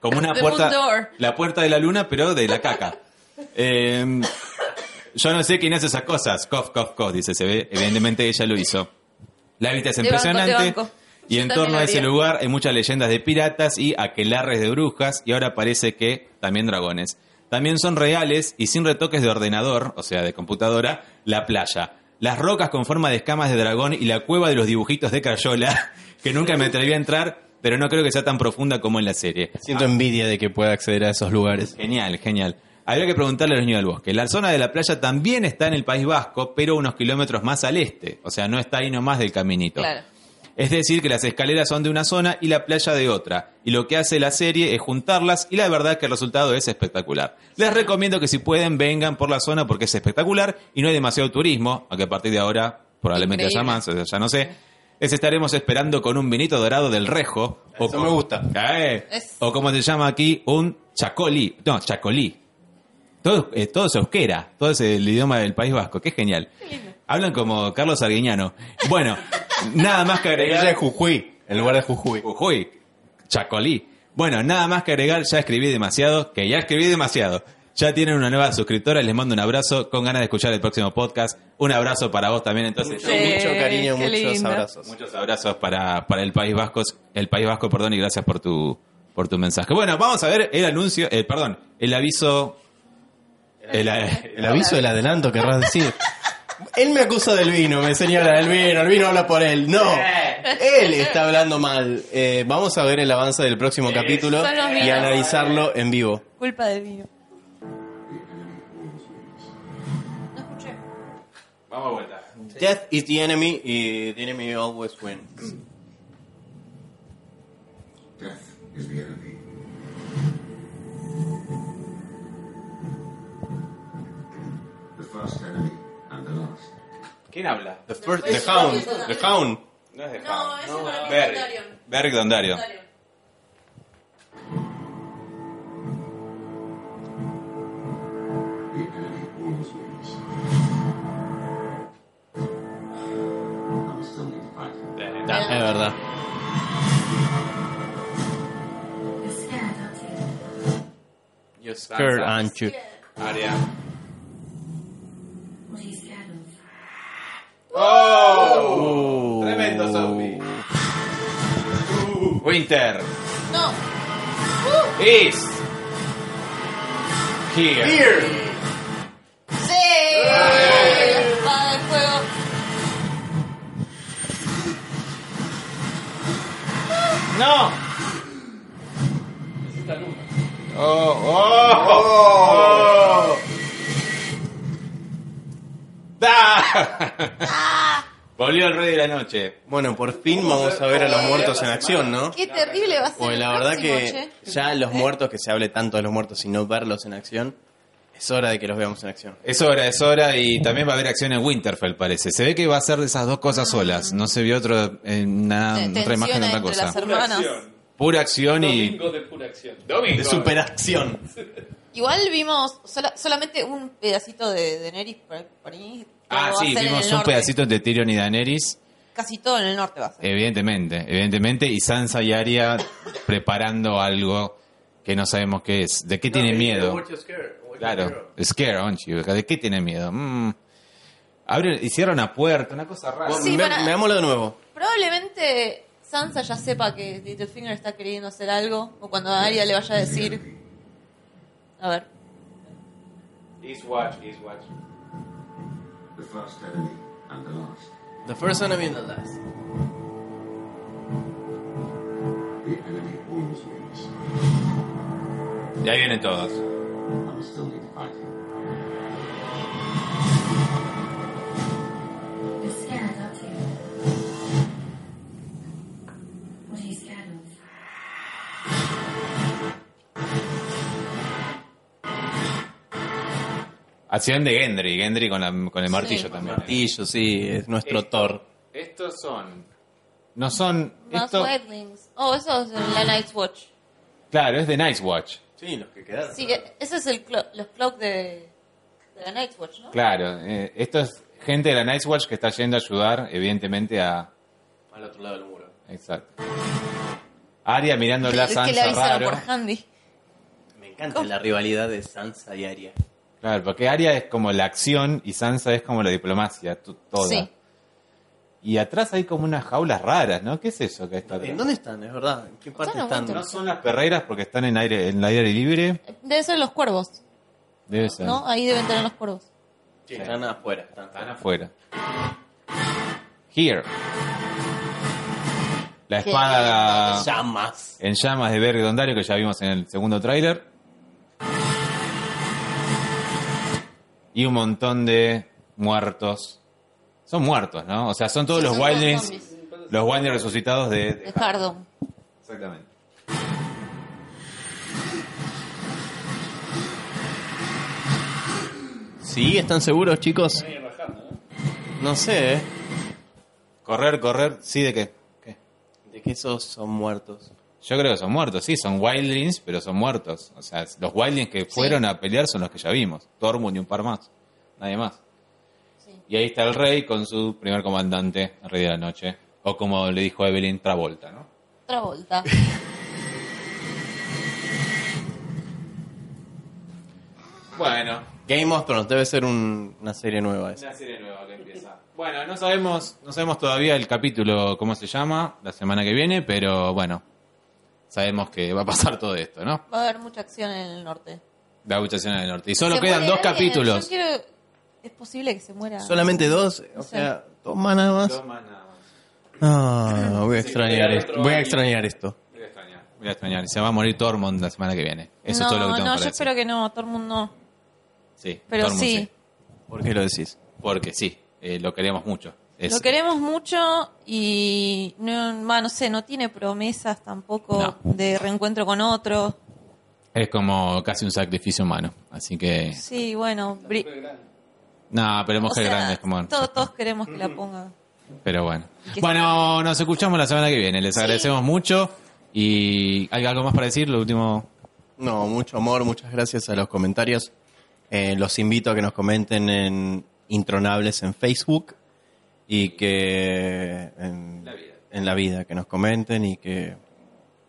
Como una puerta. La puerta de la luna, pero de la caca. <laughs> Eh, yo no sé quién hace esas cosas. Cof, cof, cof, dice. Se ve, evidentemente ella lo hizo. La vista es impresionante. banco. Y Yo en torno a ese lugar hay muchas leyendas de piratas y aquelarres de brujas. Y ahora parece que también dragones. También son reales y sin retoques de ordenador, o sea, de computadora, la playa. Las rocas con forma de escamas de dragón y la cueva de los dibujitos de Crayola, <laughs> que nunca me atreví a entrar, pero no creo que sea tan profunda como en la serie. Siento envidia de que pueda acceder a esos lugares. Genial, genial. Habría que preguntarle a los niños del bosque. La zona de la playa también está en el País Vasco, pero unos kilómetros más al este. O sea, no está ahí nomás del caminito. Claro. Es decir, que las escaleras son de una zona y la playa de otra. Y lo que hace la serie es juntarlas y la verdad que el resultado es espectacular. Les recomiendo que si pueden vengan por la zona porque es espectacular y no hay demasiado turismo, aunque a partir de ahora probablemente haya más, o sea, ya no sé. Les estaremos esperando con un vinito dorado del Rejo. Eso con- me gusta. Eh, Es- O como se llama aquí, un chacolí. No, chacolí. Todo, eh, todo es euskera, todo es el idioma del País Vasco, que es genial. Hablan como Carlos Arguiñano. Bueno, nada más que Ella es agregar. Jujuy, en lugar de Jujuy. Jujuy, chacolí. Bueno, nada más que agregar, ya escribí demasiado, que ya escribí demasiado. Ya tienen una nueva suscriptora, les mando un abrazo, con ganas de escuchar el próximo podcast. Un abrazo para vos también, entonces. Mucho, mucho cariño, qué muchos lindo. abrazos. Muchos abrazos para, para el País Vasco, el País Vasco, perdón, y gracias por tu por tu mensaje. Bueno, vamos a ver el anuncio, eh, perdón, el aviso el, El aviso del adelanto, querrás decir. <laughs> Él me acusa del vino, me señala el vino, el vino habla por él. No, él está hablando mal. Eh, vamos a ver el avance del próximo capítulo y vinos. analizarlo en vivo. Culpa del vino. No escuché. Vamos a vuelta. Death is the enemy y the enemy always wins. Death is the enemy. The first enemy the. ¿Quién habla? The first, the hound, the hound. No es de No, ese no es. Berry Dondario. The enemy always wins. I'm still ¡Oh! Tremendo zombie. Winter No. is here. ¡Sí! La espada del fuego. ¡No! ¡Oh! ¡Oh! ¡Oh! ¡Ah! <laughs> Volvió el rey de la noche. Bueno, por fin vamos a ver a los muertos en acción, ¿no? Qué terrible va a ser. Pues el la verdad próximo, que che. ya los muertos, que se hable tanto de los muertos y no verlos en acción, es hora de que los veamos en acción. Es hora, es hora y también va a haber acción en Winterfell, parece. Se ve que va a ser de esas dos cosas solas. No se vio otro, en nada, Te- otra imagen de otra entre las cosa. hermanas. Pura acción y... Domingo de pura acción. De superacción. <laughs> Igual vimos sola- solamente un pedacito de, de Daenerys por, por ahí. Ah, a sí, vimos un norte. pedacito de Tyrion y Daenerys. casi todo en el norte va a ser. Evidentemente, evidentemente. Y Sansa y Arya preparando algo que no sabemos qué es. ¿De qué tiene miedo? Claro, scare, aren't you? ¿De qué tiene miedo? Mm. Abre y cierra una puerta, una cosa rara. Sí, me, para- meámoslo de nuevo. Probablemente Sansa ya sepa que Littlefinger está queriendo hacer algo, o cuando Arya le vaya a decir... A ver. Eastwatch, Eastwatch. The first enemy and the last. The first enemy and the last. The enemy always wins. Y ahí vienen todos. I'm still in fighting. Acción de Gendry, Gendry con, la- con el martillo también. Martillo, sí, es nuestro Thor. Estos son. No son. Más Esto, Wildlings. Oh, eso es la Night's Watch. claro, es de Night's Watch. Sí, los que quedaron. Sí, e- ese es el clo- los cloaks de, de la Night's Watch, ¿no? Claro, eh, esto es gente de la Night's Watch que está yendo a ayudar, evidentemente, a. Al otro lado del muro. Exacto. Arya mirando la es que le Sansa avisaron raro. por Handy. Me encanta la rivalidad de Sansa y Arya. Claro, porque Arya es como la acción y Sansa es como la diplomacia, toda. Sí. Y atrás hay como unas jaulas raras, ¿no? ¿Qué es eso que está atrás? ¿En dónde están? Es verdad. ¿En qué parte Están. No son las perreiras porque están en aire en el aire libre. Debe ser los cuervos, Debe ser. ¿no? Ahí deben tener los cuervos. Sí, están afuera. Están, Están afuera. Here. La espada Llamas. en llamas de Berg Dondario que ya vimos en el segundo tráiler. Y un montón de muertos. Son muertos, ¿no? O sea, son todos Sí, los wildlings, los wildlings resucitados de, de De Hardon. Exactamente. ¿Sí? ¿Están seguros, chicos? No sé, ¿eh? Correr, correr, sí, ¿de qué? ¿Qué? De que esos son muertos. Yo creo que son muertos, sí, son wildlings, pero son muertos. O sea, los wildlings que fueron a pelear son los que ya vimos. Tormund y un par más. Nadie más. Sí. Y ahí está el rey con su primer comandante, el rey de la noche. O como le dijo Evelyn, Travolta, ¿no? Otra vuelta. <laughs> Bueno, Game of Thrones debe ser un- una serie nueva esa. una serie nueva que empieza. Bueno, no sabemos, no sabemos todavía el capítulo cómo se llama la semana que viene, pero bueno, sabemos que va a pasar todo esto, ¿no? Va a haber mucha acción en el norte. La habitación del norte. Y solo Se quedan dos alguien, capítulos. Yo quiero... Es posible que se muera. Solamente dos, o sea, dos más nada más. Dos más nada más. Ah, voy a extrañar esto. Voy a extrañar esto. Voy a extrañar. Voy a extrañar. Se va a morir Tormund la semana que viene. Eso no, es todo lo que tengo no, para yo decir. espero que no, todo el mundo no. Sí, Pero Tormund sí, ¿Por qué lo decís? Porque sí, eh, lo queremos mucho. Es- lo queremos mucho y no, no sé, no tiene promesas tampoco No. de reencuentro con otro. Es como casi un sacrificio humano. Así que. Sí, bueno, Bri- No, pero o mujer sea, grande es como. todos, todos queremos que la ponga. Pero bueno. Bueno, nos escuchamos la semana que viene. Les agradecemos mucho. ¿Y hay algo más para decir? Lo último. No, mucho amor, muchas gracias a los comentarios. Eh, los invito a que nos comenten en Intronables en Facebook y que en en la vida, que nos comenten y que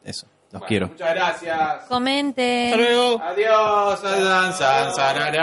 eso, los quiero. Muchas gracias. Comenten. Adiós. San, san, sararán.